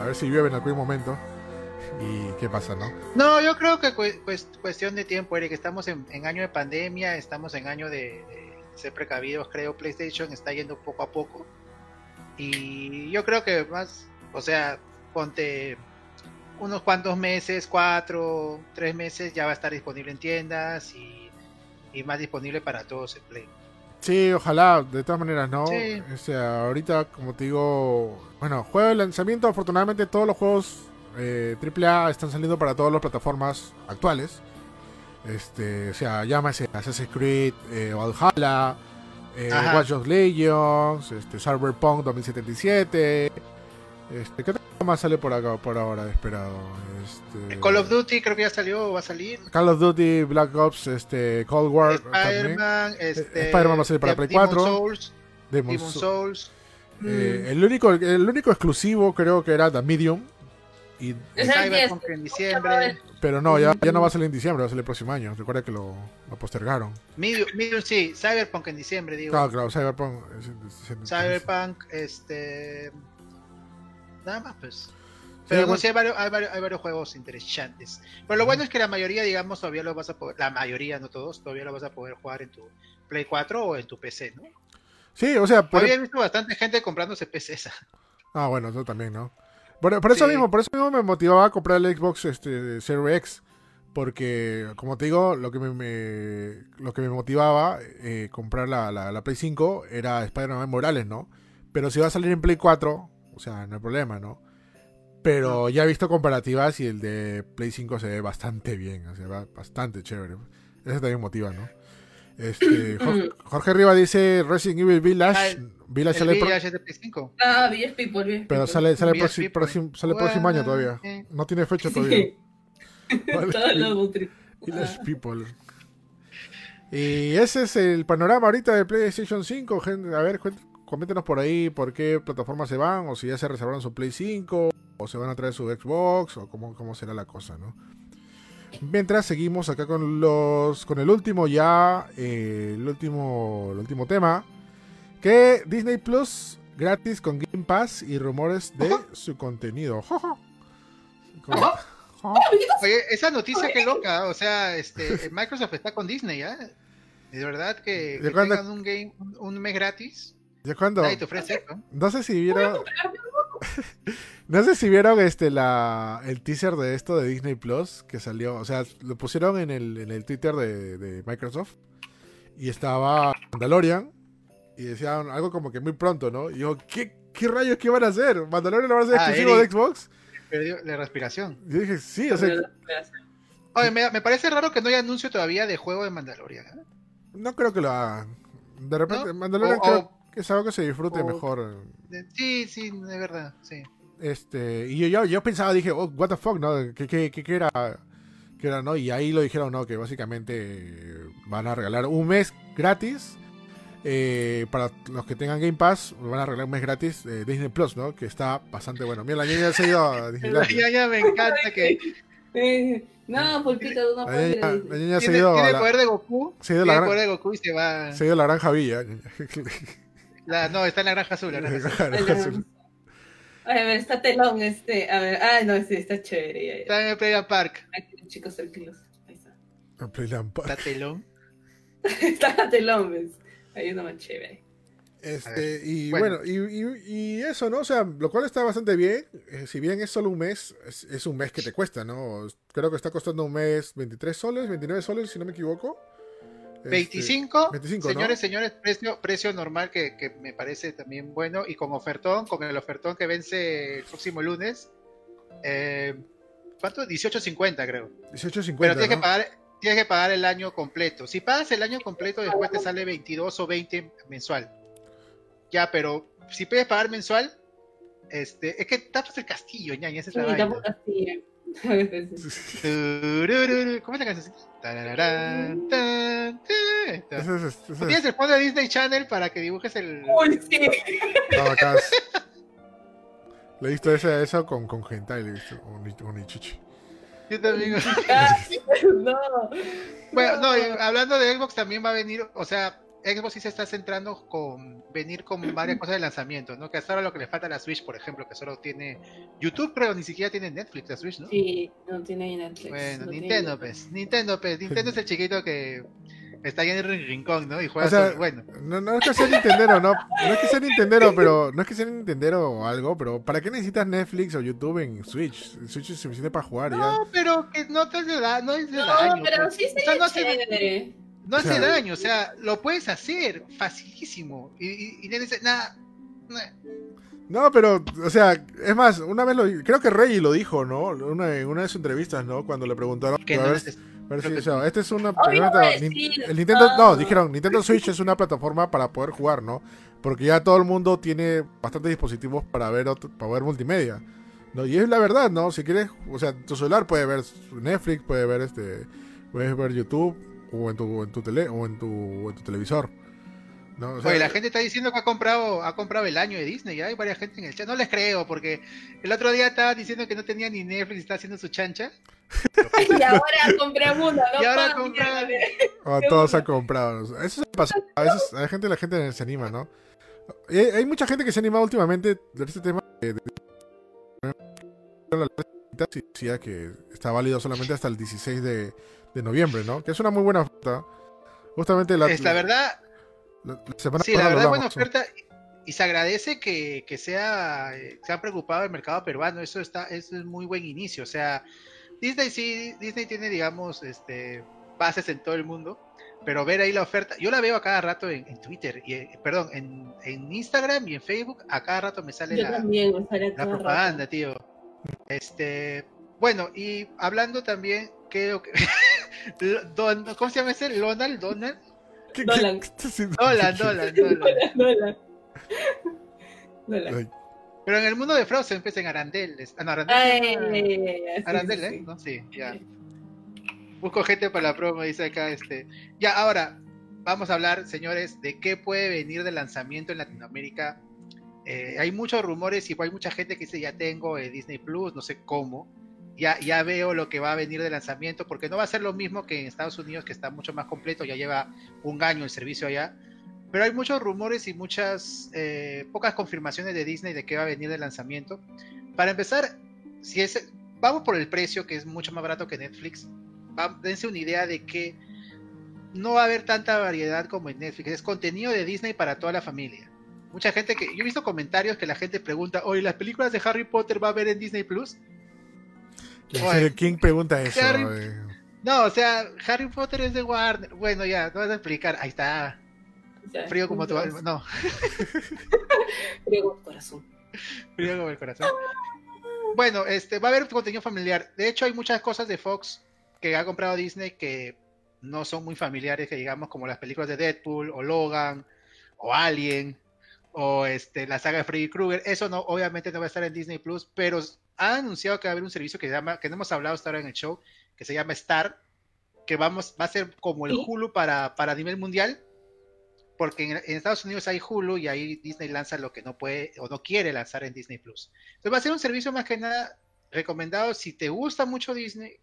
a ver si llueve en algún momento y qué pasa, ¿no? No, yo creo que cu- cues- cuestión de tiempo, Eric. Estamos en, en año de pandemia, estamos en año de, de ser precavidos. Creo PlayStation está yendo poco a poco. Y yo creo que más, o sea, ponte unos cuantos meses, cuatro, tres meses, ya va a estar disponible en tiendas y, y más disponible para todos el Play. Sí, ojalá, de todas maneras, ¿no? Sí. O sea, ahorita, como te digo, bueno, juego de lanzamiento, afortunadamente todos los juegos eh, AAA están saliendo para todas las plataformas actuales. Este, o sea, llámese Assassin's Creed, eh, Valhalla, eh. Watch Dogs Legions, este, Cyberpunk 2077. Este, ¿Qué más sale por acá, por ahora, esperado? Este, Call of Duty creo que ya salió o va a salir. Call of Duty, Black Ops, este, Cold War. Spider-Man, este, Spider-Man va a salir para Play Demon 4. Souls, Demon's Demon Souls. Souls. Eh, Mm. el único el único exclusivo creo que era The Medium y Es el Cyberpunk 10. en diciembre. pero no ya, ya no va a salir en diciembre va a salir el próximo año recuerda que lo, lo postergaron Medium, Medium, sí, Cyberpunk en diciembre, digo. claro claro Cyberpunk es- es- es- Cyberpunk, este. Nada más, pues. Pero bueno. no, sí, hay varios, hay, varios, hay varios juegos interesantes. Pero lo bueno es que la mayoría, digamos, todavía lo vas a poder. La mayoría, no todos, todavía lo vas a poder jugar en tu Play 4 o en tu PC, ¿no? sí o sea por, he visto bastante gente comprándose PCs. ah bueno eso también no por, por eso Sí. mismo por eso mismo me motivaba a comprar el Xbox este Series X porque como te digo lo que me, me- lo que me motivaba eh, comprar la, la, la Play 5 era Spider-Man Morales no pero si va a salir en Play 4 o sea no hay problema no Pero ya he visto comparativas y el de Play 5 se ve bastante bien, o sea, va bastante chévere. Eso también motiva, ¿no? Este, Jorge, Jorge Riva dice Resident Evil Village. Ah, el- Village sale, pro- Village es de Play 5. Ah, VS People, VS pero sale, sale, Village proxi- People. proxim- sale próximo año todavía. Eh. No tiene fecha todavía. Vale. Village People. Y ese es el panorama ahorita de PlayStation 5. gente. A ver, coméntenos por ahí por qué plataformas se van, o si ya se reservaron su Play 5, o se van a traer su Xbox, o cómo, cómo será la cosa, ¿no? Mientras seguimos acá con los con el último ya, eh, el último el último tema, que Disney Plus gratis con Game Pass y rumores de su contenido. Oye, esa noticia qué loca, o sea, este, Microsoft está con Disney, ¿ya? De verdad que, ¿De que tengan un game, un, mes gratis, ¿Ya cuándo? nadie te ofrece eso. No sé si vieron. no sé si vieron este la el teaser de esto de Disney Plus que salió. O sea, lo pusieron en el, en el Twitter de, de Microsoft. Y estaba Mandalorian. Y decían algo como que muy pronto, ¿no? Y yo, ¿qué, qué rayos qué van a hacer? ¿Mandalorian lo van a hacer Ah, exclusivo de. Xbox? Perdió la respiración. Yo dije, sí, o sea, Oye, me, me parece raro que no haya anuncio todavía de juego de Mandalorian. ¿eh? no creo que lo hagan. De repente, ¿No? Mandalorian O- creo o- que es algo que se disfrute o- mejor. De- Sí, sí, de verdad, sí. Este, y yo, yo, yo pensaba, dije, oh, what the fuck, ¿no? ¿Qué, qué, qué- qué era? ¿Qué era, no? Y ahí lo dijeron, ¿no? Que básicamente eh, van a regalar un mes gratis. eh, para los que tengan Game Pass, van a regalar un mes gratis de Disney Plus, ¿no? Que está bastante bueno. Mira, la niña ya se ha ido a Disneylandia. Ya, ya me encanta que Eh, No, porque cada uno La la se ha ido tiene la, poder de Goku, se ha ido la poder de Goku y se va. se ha ido a la granja villa. La, no, está en la granja azul. La granja azul. La granja azul. Ay, a ver, está telón este. A ver, ah, no, sí, está chévere. ya, ya. Está en el Playland Park. Aquí, chicos, tranquilos. Ahí está. En Playland Park. Está telón. está telón, ¿ves? Hay uno más chévere. Este, y bueno. bueno, y, y- y eso, ¿no? O sea, lo cual está bastante bien. eh, si bien es solo un mes, es, es un mes que te cuesta, ¿no? Creo que está costando un mes 23 soles, 29 soles, si no me equivoco. Este, 25, 25, ¿no? señores, señores, precio, precio normal que, que me parece también bueno y con ofertón, con el ofertón que vence el próximo lunes. Eh, ¿Cuánto? 18.50 creo. 18.50, Pero tienes ¿no? que pagar tienes que pagar el año completo. Si pagas el año completo, después te sale 22 o 20 mensual. Ya, pero si puedes pagar mensual, este, es que tapas el castillo, ñaña, esa es Sí, la. A veces. Turururu, ¿Cómo es la canción? Tienes el fondo de Disney Channel para que dibujes el. Uy, sí. No, acá es- Le he visto ese, eso con, con hentai, le he visto, con Ichichi. Yo también. Ah, no. Bueno, no, y hablando de Xbox también va a venir, o sea, Xbox sí se está centrando con venir con varias cosas de lanzamiento, ¿no? Que hasta ahora lo que le falta a la Switch, por ejemplo, que solo tiene YouTube, pero ni siquiera tiene Netflix la Switch, ¿no? Sí, no tiene Netflix. Bueno, no Nintendo, pues, Nintendo, pues, Nintendo es el chiquito que está ahí en el rincón, ¿no? Y juega O sea, bueno. No, no es que sea Nintendero, no, no es que sea Nintendero, pero no es que sea Nintendero o algo, pero ¿para qué necesitas Netflix o YouTube en Switch? Switch es suficiente para jugar ya. No, pero que no te da- no hace No, daño. pero pues. sí O sea, no hace. No hace O sea, daño, o sea, lo puedes hacer facilísimo. Y, y, y nada, No, pero, o sea, es más, una vez lo creo que Rey lo dijo, ¿no? Una, en una de sus entrevistas, ¿no? Cuando le preguntaron que no ver si, creo que- o sea, este es una Nin- el Nintendo, ah. no, dijeron, Nintendo Switch es una plataforma para poder jugar, ¿no? Porque ya todo el mundo tiene bastantes dispositivos para ver otro- para ver multimedia. ¿no? Y es la verdad, ¿no? Si quieres, o sea, tu celular puede ver Netflix, puede ver este, puedes ver YouTube o en tu, en tu tele o en tu, en tu televisor. ¿no? O sea, Oye, la gente está diciendo que ha comprado, ha comprado el año de Disney, ya hay varias gente en el chat. No les creo, porque el otro día estaba diciendo que no tenía ni Netflix y está haciendo su chancha. Y ahora compré uno, ¿no? Y ahora Ah, Qué todos han comprado. Eso se pasa. A veces a la gente, la gente se anima, ¿no? Y hay, hay mucha gente que se ha animado últimamente de este tema. De, que está válido solamente hasta el 16 de, de noviembre, ¿no? Que es una muy buena oferta. Justamente la, es la verdad, la- la semana sí, la verdad, buena oferta. Y se agradece que, que sea, eh, se han preocupado del mercado peruano. Eso está, eso es muy buen inicio. O sea, Disney sí, Disney tiene, digamos, este, bases en todo el mundo. Pero ver ahí la oferta, yo la veo a cada rato en, en Twitter, y, eh, perdón, en, en Instagram y en Facebook, a cada rato me sale Yo la, también me sale la propaganda, tío. Este, bueno, y hablando también, creo que Don- ¿cómo se llama ese? Donald, Donald, ¿Qué- qué- Dolan. qué? Dolan, Dolan, Pero en el mundo de Frozen empieza en Arandel. es- Ah, no, Arandel. Ay, ay, sí, Arandel, sí, ¿eh? sí. ¿No? Sí, ya. Busco gente para la promo, dice acá este. Ya, ahora, vamos a hablar, señores, de qué puede venir del lanzamiento en Latinoamérica. Eh, hay muchos rumores y hay mucha gente que dice ya tengo eh, Disney Plus, no sé cómo. Ya, ya veo lo que va a venir de lanzamiento, porque no va a ser lo mismo que en Estados Unidos, que está mucho más completo, ya lleva un año el servicio allá. Pero hay muchos rumores y muchas eh, pocas confirmaciones de Disney de qué va a venir de lanzamiento. Para empezar, si es, vamos por el precio, que es mucho más barato que Netflix. Va- dense una idea de que no va a haber tanta variedad como en Netflix. Es contenido de Disney para toda la familia. Mucha gente que. Yo he visto comentarios que la gente pregunta: Oye, ¿las películas de Harry Potter va a ver en Disney Plus? ¿Quién, Oye, ¿Quién pregunta eso? Harry-? No, o sea, Harry Potter es de Warner. Bueno, ya, no vas a explicar. Ahí está. Ya, Frío como tu alma. No, Frío como tu corazón. frío como el corazón. Bueno, este, va a haber contenido familiar. De hecho, hay muchas cosas de Fox que ha comprado Disney que no son muy familiares, que digamos, como las películas de Deadpool, o Logan, o Alien, o este, la saga de Freddy Krueger. Eso no, obviamente no va a estar en Disney Plus, pero ha anunciado que va a haber un servicio que se llama, que no hemos hablado hasta ahora en el show, que se llama Star, que vamos, va a ser como el Sí. Hulu para, para nivel mundial, porque en, en Estados Unidos hay Hulu y ahí Disney lanza lo que no puede o no quiere lanzar en Disney Plus. Entonces va a ser un servicio más que nada recomendado si te gusta mucho Disney,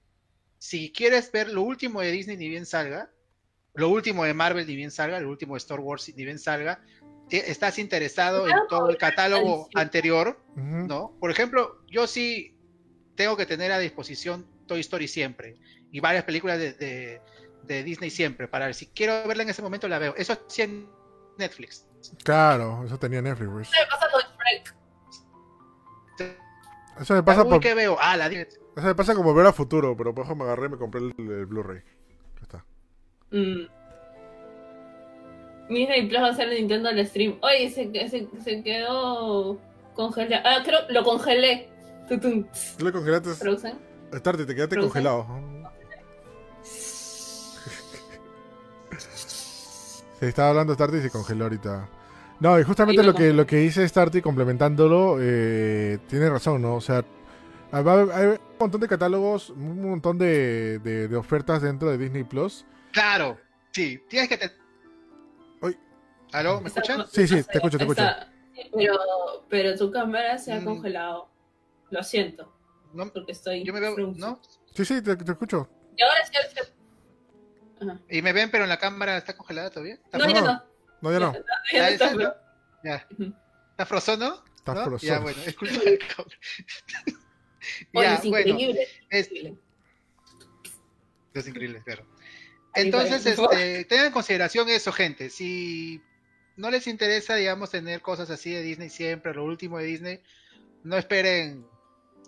si quieres ver lo último de Disney ni bien salga, lo último de Marvel ni bien salga, lo último de Star Wars ni bien salga, estás interesado en todo el catálogo anterior. ¿no? Por ejemplo, yo sí tengo que tener a disposición Toy Story siempre y varias películas de, de- de Disney siempre para ver si quiero verla en ese momento la veo. Eso sí en Netflix. Claro, eso tenía Netflix. pues. ¿Qué pasa con Shrek? Eso me pasa por, ¿qué veo? Ah, la eso me pasa como ver a futuro, pero por eso me agarré y me compré el, el Blu-ray. Ya está. Mm. Disney Plus va a hacer Nintendo al stream. Oye, se, se, se quedó congelado. Ah, creo lo congelé. Tutum. Tú le congelaste. Frozen. Tarde, te quedaste Frozen. congelado. Se estaba hablando Starty y se congeló ahorita. No, y justamente lo que, lo que dice Starty complementándolo, eh, tiene razón, ¿no? O sea, hay, hay un montón de catálogos, un montón de, de- de ofertas dentro de Disney Plus. Claro, sí, tienes que te... ¿Aló? ¿Me escuchan? Sí, sí, no te escucho, te escucho. está- Pero, pero tu cámara se ha Mm. congelado. Lo siento, No, porque estoy. yo me veo. ¿no? Sí, sí, te, te escucho. Y ahora sí. Ajá. Y me ven, pero en la cámara está congelada todavía. ¿Está No, ya no. no. No, ya no. Ya, Ah, ya ¿ese está. no? Ya. ¿Está frozono? Está ¿No? frozono. Ya, bueno, es culpa del ya, es bueno, increíble. es, increíble. es increíble, claro. Entonces, este, tengan en consideración eso, gente. Si no les interesa, digamos, tener cosas así de Disney siempre, lo último de Disney, no esperen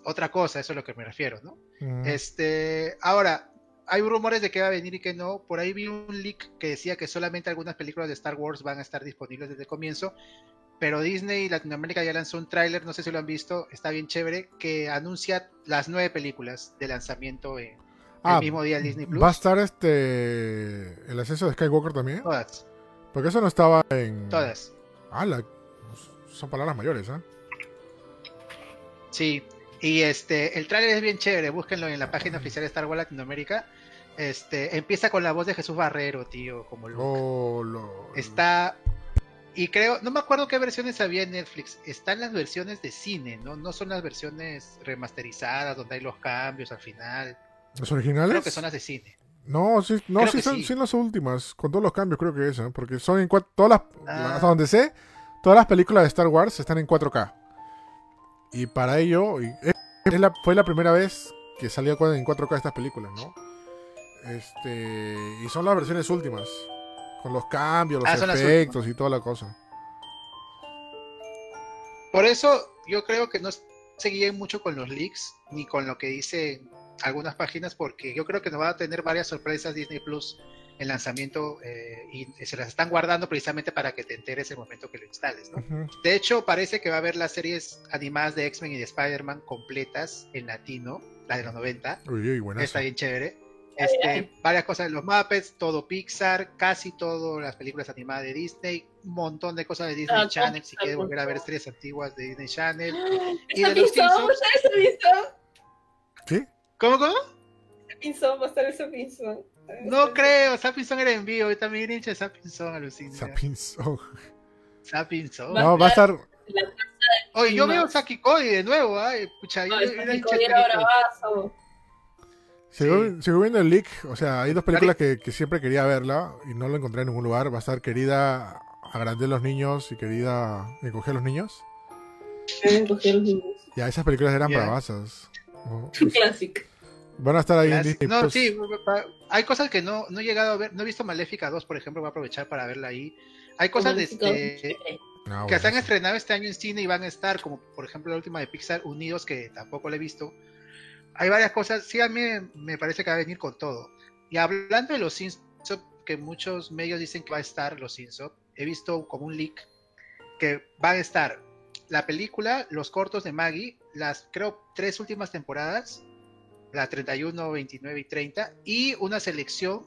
otra cosa, eso es a lo que me refiero, ¿no? Mm. Este, ahora, hay rumores de que va a venir y que no. Por ahí vi un leak que decía que solamente algunas películas de Star Wars van a estar disponibles desde el comienzo. Pero Disney Latinoamérica ya lanzó un tráiler, no sé si lo han visto, está bien chévere, que anuncia las nueve películas de lanzamiento en Ah, el mismo día en Disney Plus. ¿Va a estar este el ascenso de Skywalker también? Todas, Porque eso no estaba en... todas. Ah, la- son palabras mayores, ¿eh? Sí, y este, el tráiler es bien chévere, búsquenlo en la página oficial de Star Wars Latinoamérica. Este, empieza con la voz de Jesús Barrero, tío, como Luke. Oh, lo- Está. Y creo, no me acuerdo qué versiones había en Netflix. Están las versiones de cine, ¿no? No son las versiones remasterizadas donde hay los cambios al final. ¿Los originales? Creo que son las de cine. No, sí, no, sí son, sí. sí las últimas, con todos los cambios creo que es, ¿eh? porque son en cua- todas las, Ah. hasta donde sé, todas las películas de Star Wars están en 4K. Y para ello, y es- es la- fue la primera vez que salió en 4K estas películas, ¿no? Este, y son las versiones últimas, con los cambios, los Ah, efectos y toda la cosa. Por eso yo creo que no se guíen mucho con los leaks ni con lo que dicen algunas páginas, porque yo creo que nos va a tener varias sorpresas Disney Plus en lanzamiento eh, y se las están guardando precisamente para que te enteres el momento que lo instales, ¿no? De hecho, parece que va a haber las series animadas de X-Men y de Spider-Man completas en latino, la de los 90. Uy, uy, buenazo. Está bien chévere. Este, ay. varias cosas de los Muppets, todo Pixar, casi todas las películas animadas de Disney, un montón de cosas de Disney Ah, Channel, si Pixar, quieres volver a ver favor. series antiguas de Disney Channel. Y Esa de los a Simpsons. ¿Sí? ¿Cómo, cómo? Esa pinzón, va a estar esa pinzón. No creo, Sapinson era en vivo, yo también hincha de Sapinson, alucina. Sapinson. Sapinson. No, va a estar... La Oye, yo veo Saki Cody de nuevo, ay, pucha, yo no, era hincha de era viendo el leak, o sea, hay dos películas que, que siempre quería verla y no lo encontré en ningún lugar. Va a estar querida agrandé a los niños y querida encoger a los niños. Deben coger los niños. Ya, esas películas eran Ya. bravasas. ¿no? Van a estar ahí en Las- Disney No, Plus. sí, hay cosas que no, no he llegado a ver, no he visto Maléfica 2, por ejemplo, voy a aprovechar para verla ahí. Hay cosas de, de- Ah, que se han estrenado este año en cine y van a estar, como por ejemplo la última de Pixar, Unidos, que tampoco la he visto. Hay varias cosas, sí, a mí me- me parece que va a venir con todo. Y hablando de los Simpsons, que muchos medios dicen que va a estar los Simpsons, he visto como un leak que van a estar la película, los cortos de Maggie, las creo tres últimas temporadas, la 31, 29 y 30, y una selección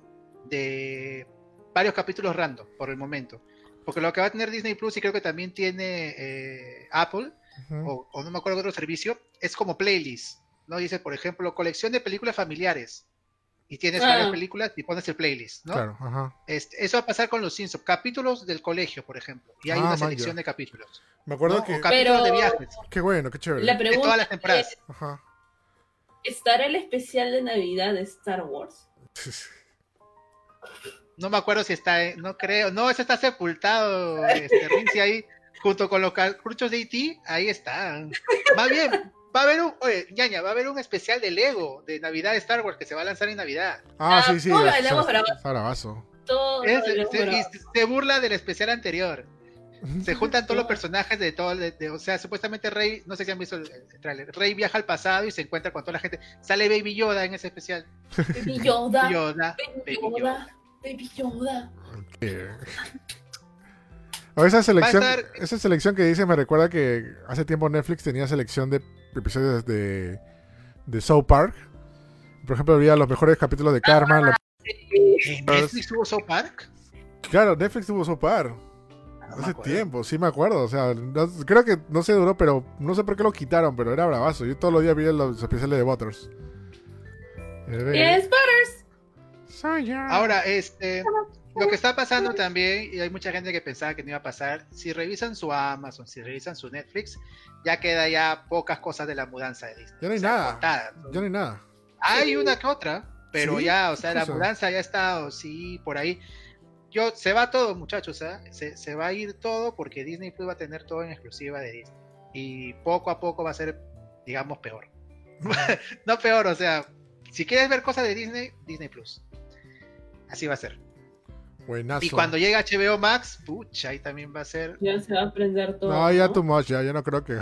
de varios capítulos random por el momento. Porque lo que va a tener Disney Plus y creo que también tiene eh, Apple, o, o no me acuerdo qué otro servicio, es como playlist. ¿no? Dice, por ejemplo, colección de películas familiares. Y tienes Ah. varias películas y pones el playlist, ¿no? Claro, ajá. Este, eso va a pasar con los Simpsons. Capítulos del colegio, por ejemplo. Y hay Ah, una selección de capítulos. Me acuerdo ¿no? que. O capítulos de viajes. Qué bueno, qué chévere. La De todas las temporadas. Ajá. ¿Estará el especial de Navidad de Star Wars? No me acuerdo si está, en- no creo, no, ese está sepultado, este, Rinzi ahí, junto con los cartuchos de E.T., ahí están. Más bien, va a haber un, oye, ñaña, va a haber un especial de Lego de Navidad de Star Wars que se va a lanzar en Navidad. Ah, Ah, sí, sí. todo Es- se burla del especial anterior. Se juntan todos los personajes de todo, de- de- o sea, supuestamente Rey, no sé si han visto el, el tráiler, Rey viaja al pasado y se encuentra con toda la gente. Sale Baby Yoda en ese especial. Baby Yoda. Yoda, Baby Baby Yoda. Baby Yoda. Eh. O esa selección, estar- esa selección que dice me recuerda que hace tiempo Netflix tenía selección de episodios de, de South Park. Por ejemplo, había los mejores capítulos de Karma. los- Netflix tuvo South Park. Claro, Netflix tuvo South Park. No Hace tiempo, sí me acuerdo. O sea, no- creo que no se duró, pero no sé por qué lo quitaron, pero era bravazo. Yo todos los días vi los especiales de Butters. Yes, Butters. Soy yo. Ahora, este, lo que está pasando también, y hay mucha gente que pensaba que no iba a pasar, si revisan su Amazon, si revisan su Netflix, ya queda ya pocas cosas de la mudanza de Disney. Ya no hay O sea, nada. contadas. Ya no hay nada. Hay una que otra, pero ¿Sí? ya, o sea, ¿Qué la mudanza ya está, o sí, por ahí. Yo, se va todo, muchachos, ¿ah? se, se va a ir todo porque Disney Plus va a tener todo en exclusiva de Disney. Y poco a poco va a ser, digamos, peor. no peor, o sea, si quieres ver cosas de Disney, Disney Plus. Así va a ser. Buenazo. Y cuando llegue HBO Max, pucha, ahí también va a ser Ya se va a aprender todo. No, ya ¿no? too much, ya, ya no creo que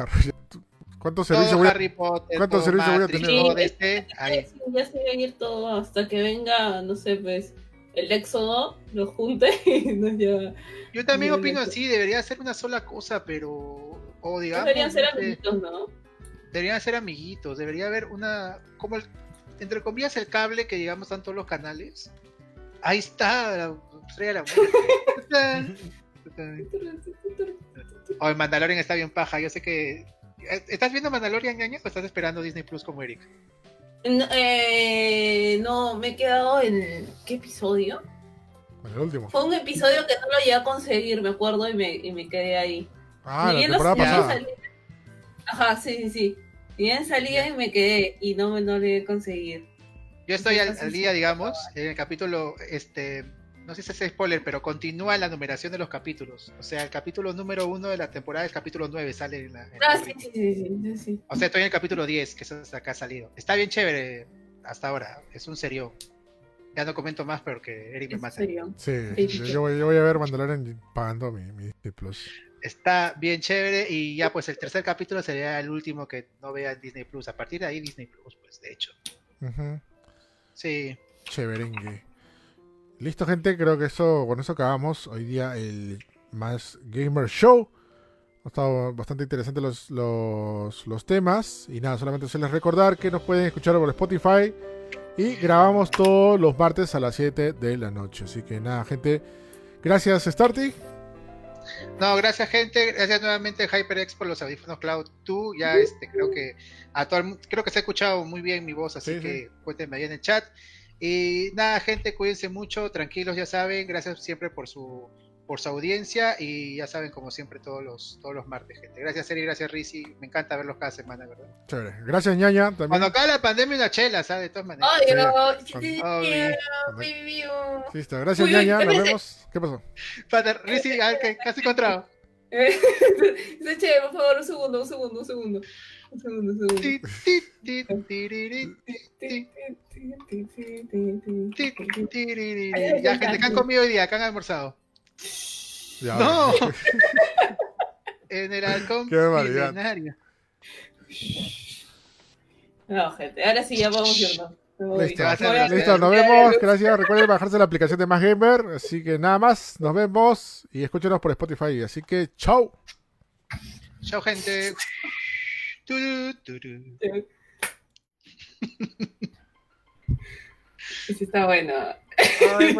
¿Cuántos servicios voy a Harry Potter, cuántos servicios voy a tener? Sí, este, ahí. Ya se va a ir todo hasta que venga, no sé, pues, el éxodo, lo junte y nos lleva. Yo también opino así, debería ser una sola cosa, pero... O digamos, Deberían ser amiguitos, ¿no? deberían ser amiguitos, debería haber una, como el, entre comillas el cable que digamos están todos los canales. Ahí está, la estrella de la muerte. oh, el Mandalorian está bien paja, yo sé que... ¿Estás viendo Mandalorian, ñaña, o estás esperando Disney Plus como Eric? No, eh, no, me he quedado en. ¿Qué episodio? El último. Fue un episodio que no lo llegué a conseguir, me acuerdo, y me, y me quedé ahí. Ah, Ni la temporada pasada. salía- Ajá, sí, sí, sí. Ni bien salía y me quedé, y no me no lo llegué a conseguir. Yo estoy al, al día, digamos, en el capítulo, este, no sé si es spoiler, pero continúa la numeración de los capítulos. O sea, el capítulo número uno de la temporada, el capítulo 9 sale en la... en Ah, el sí, sí, sí, sí. O sea, estoy en el capítulo 10, que eso hasta acá ha salido. Está bien chévere hasta ahora, es un serio. Ya no comento más porque Eric me mata. Sí, Sí, yo, sí. yo voy, yo voy a ver Mandalorian pagando mi, mi Disney Plus. Está bien chévere y ya pues el tercer capítulo sería el último que no vea en Disney Plus. A partir de ahí Disney Plus, pues de hecho. Ujú. Sí. Chéverengue. Listo, gente. Creo que eso, con eso acabamos hoy día el Más Gamer Show. Ha estado bastante interesante los, los, los temas. Y nada, solamente hacerles recordar que nos pueden escuchar por Spotify. Y grabamos todos los martes a las 7 de la noche. Así que nada, gente. Gracias, Starty. No, gracias gente, gracias nuevamente HyperX por los audífonos Cloud 2. Ya este creo que a todo el creo que se ha escuchado muy bien mi voz, así Sí, que cuéntenme ahí en el chat. Y nada, gente, cuídense mucho, tranquilos, ya saben, gracias siempre por su por su audiencia y ya saben como siempre todos los todos los martes, gente. Gracias Eri, gracias Rizzi, me encanta verlos cada semana, ¿verdad? Chévere. Gracias, ñaña. También. Cuando acabe la pandemia una chela, ¿sabes? De todas maneras. Ay, Sí. Listo. Gracias, Uy, ñaña. Nos vemos. ¿Qué pasó? Espérate, Rizzi, ah, casi encontrado. Dice, che, por favor, un segundo, un segundo, un segundo. Ya, gente, ¿qué han comido hoy día? ¿Qué han almorzado? Ya, ¡No! En el halcón milenario. No, gente, ahora sí ya vamos irnos. Listo. Listo, nos vemos. Gracias. Recuerden bajarse la aplicación de Más Gamer. Así que nada más. Nos vemos. Y escúchenos por Spotify. Así que chao. Chao, gente. Sí, está bueno. Ay,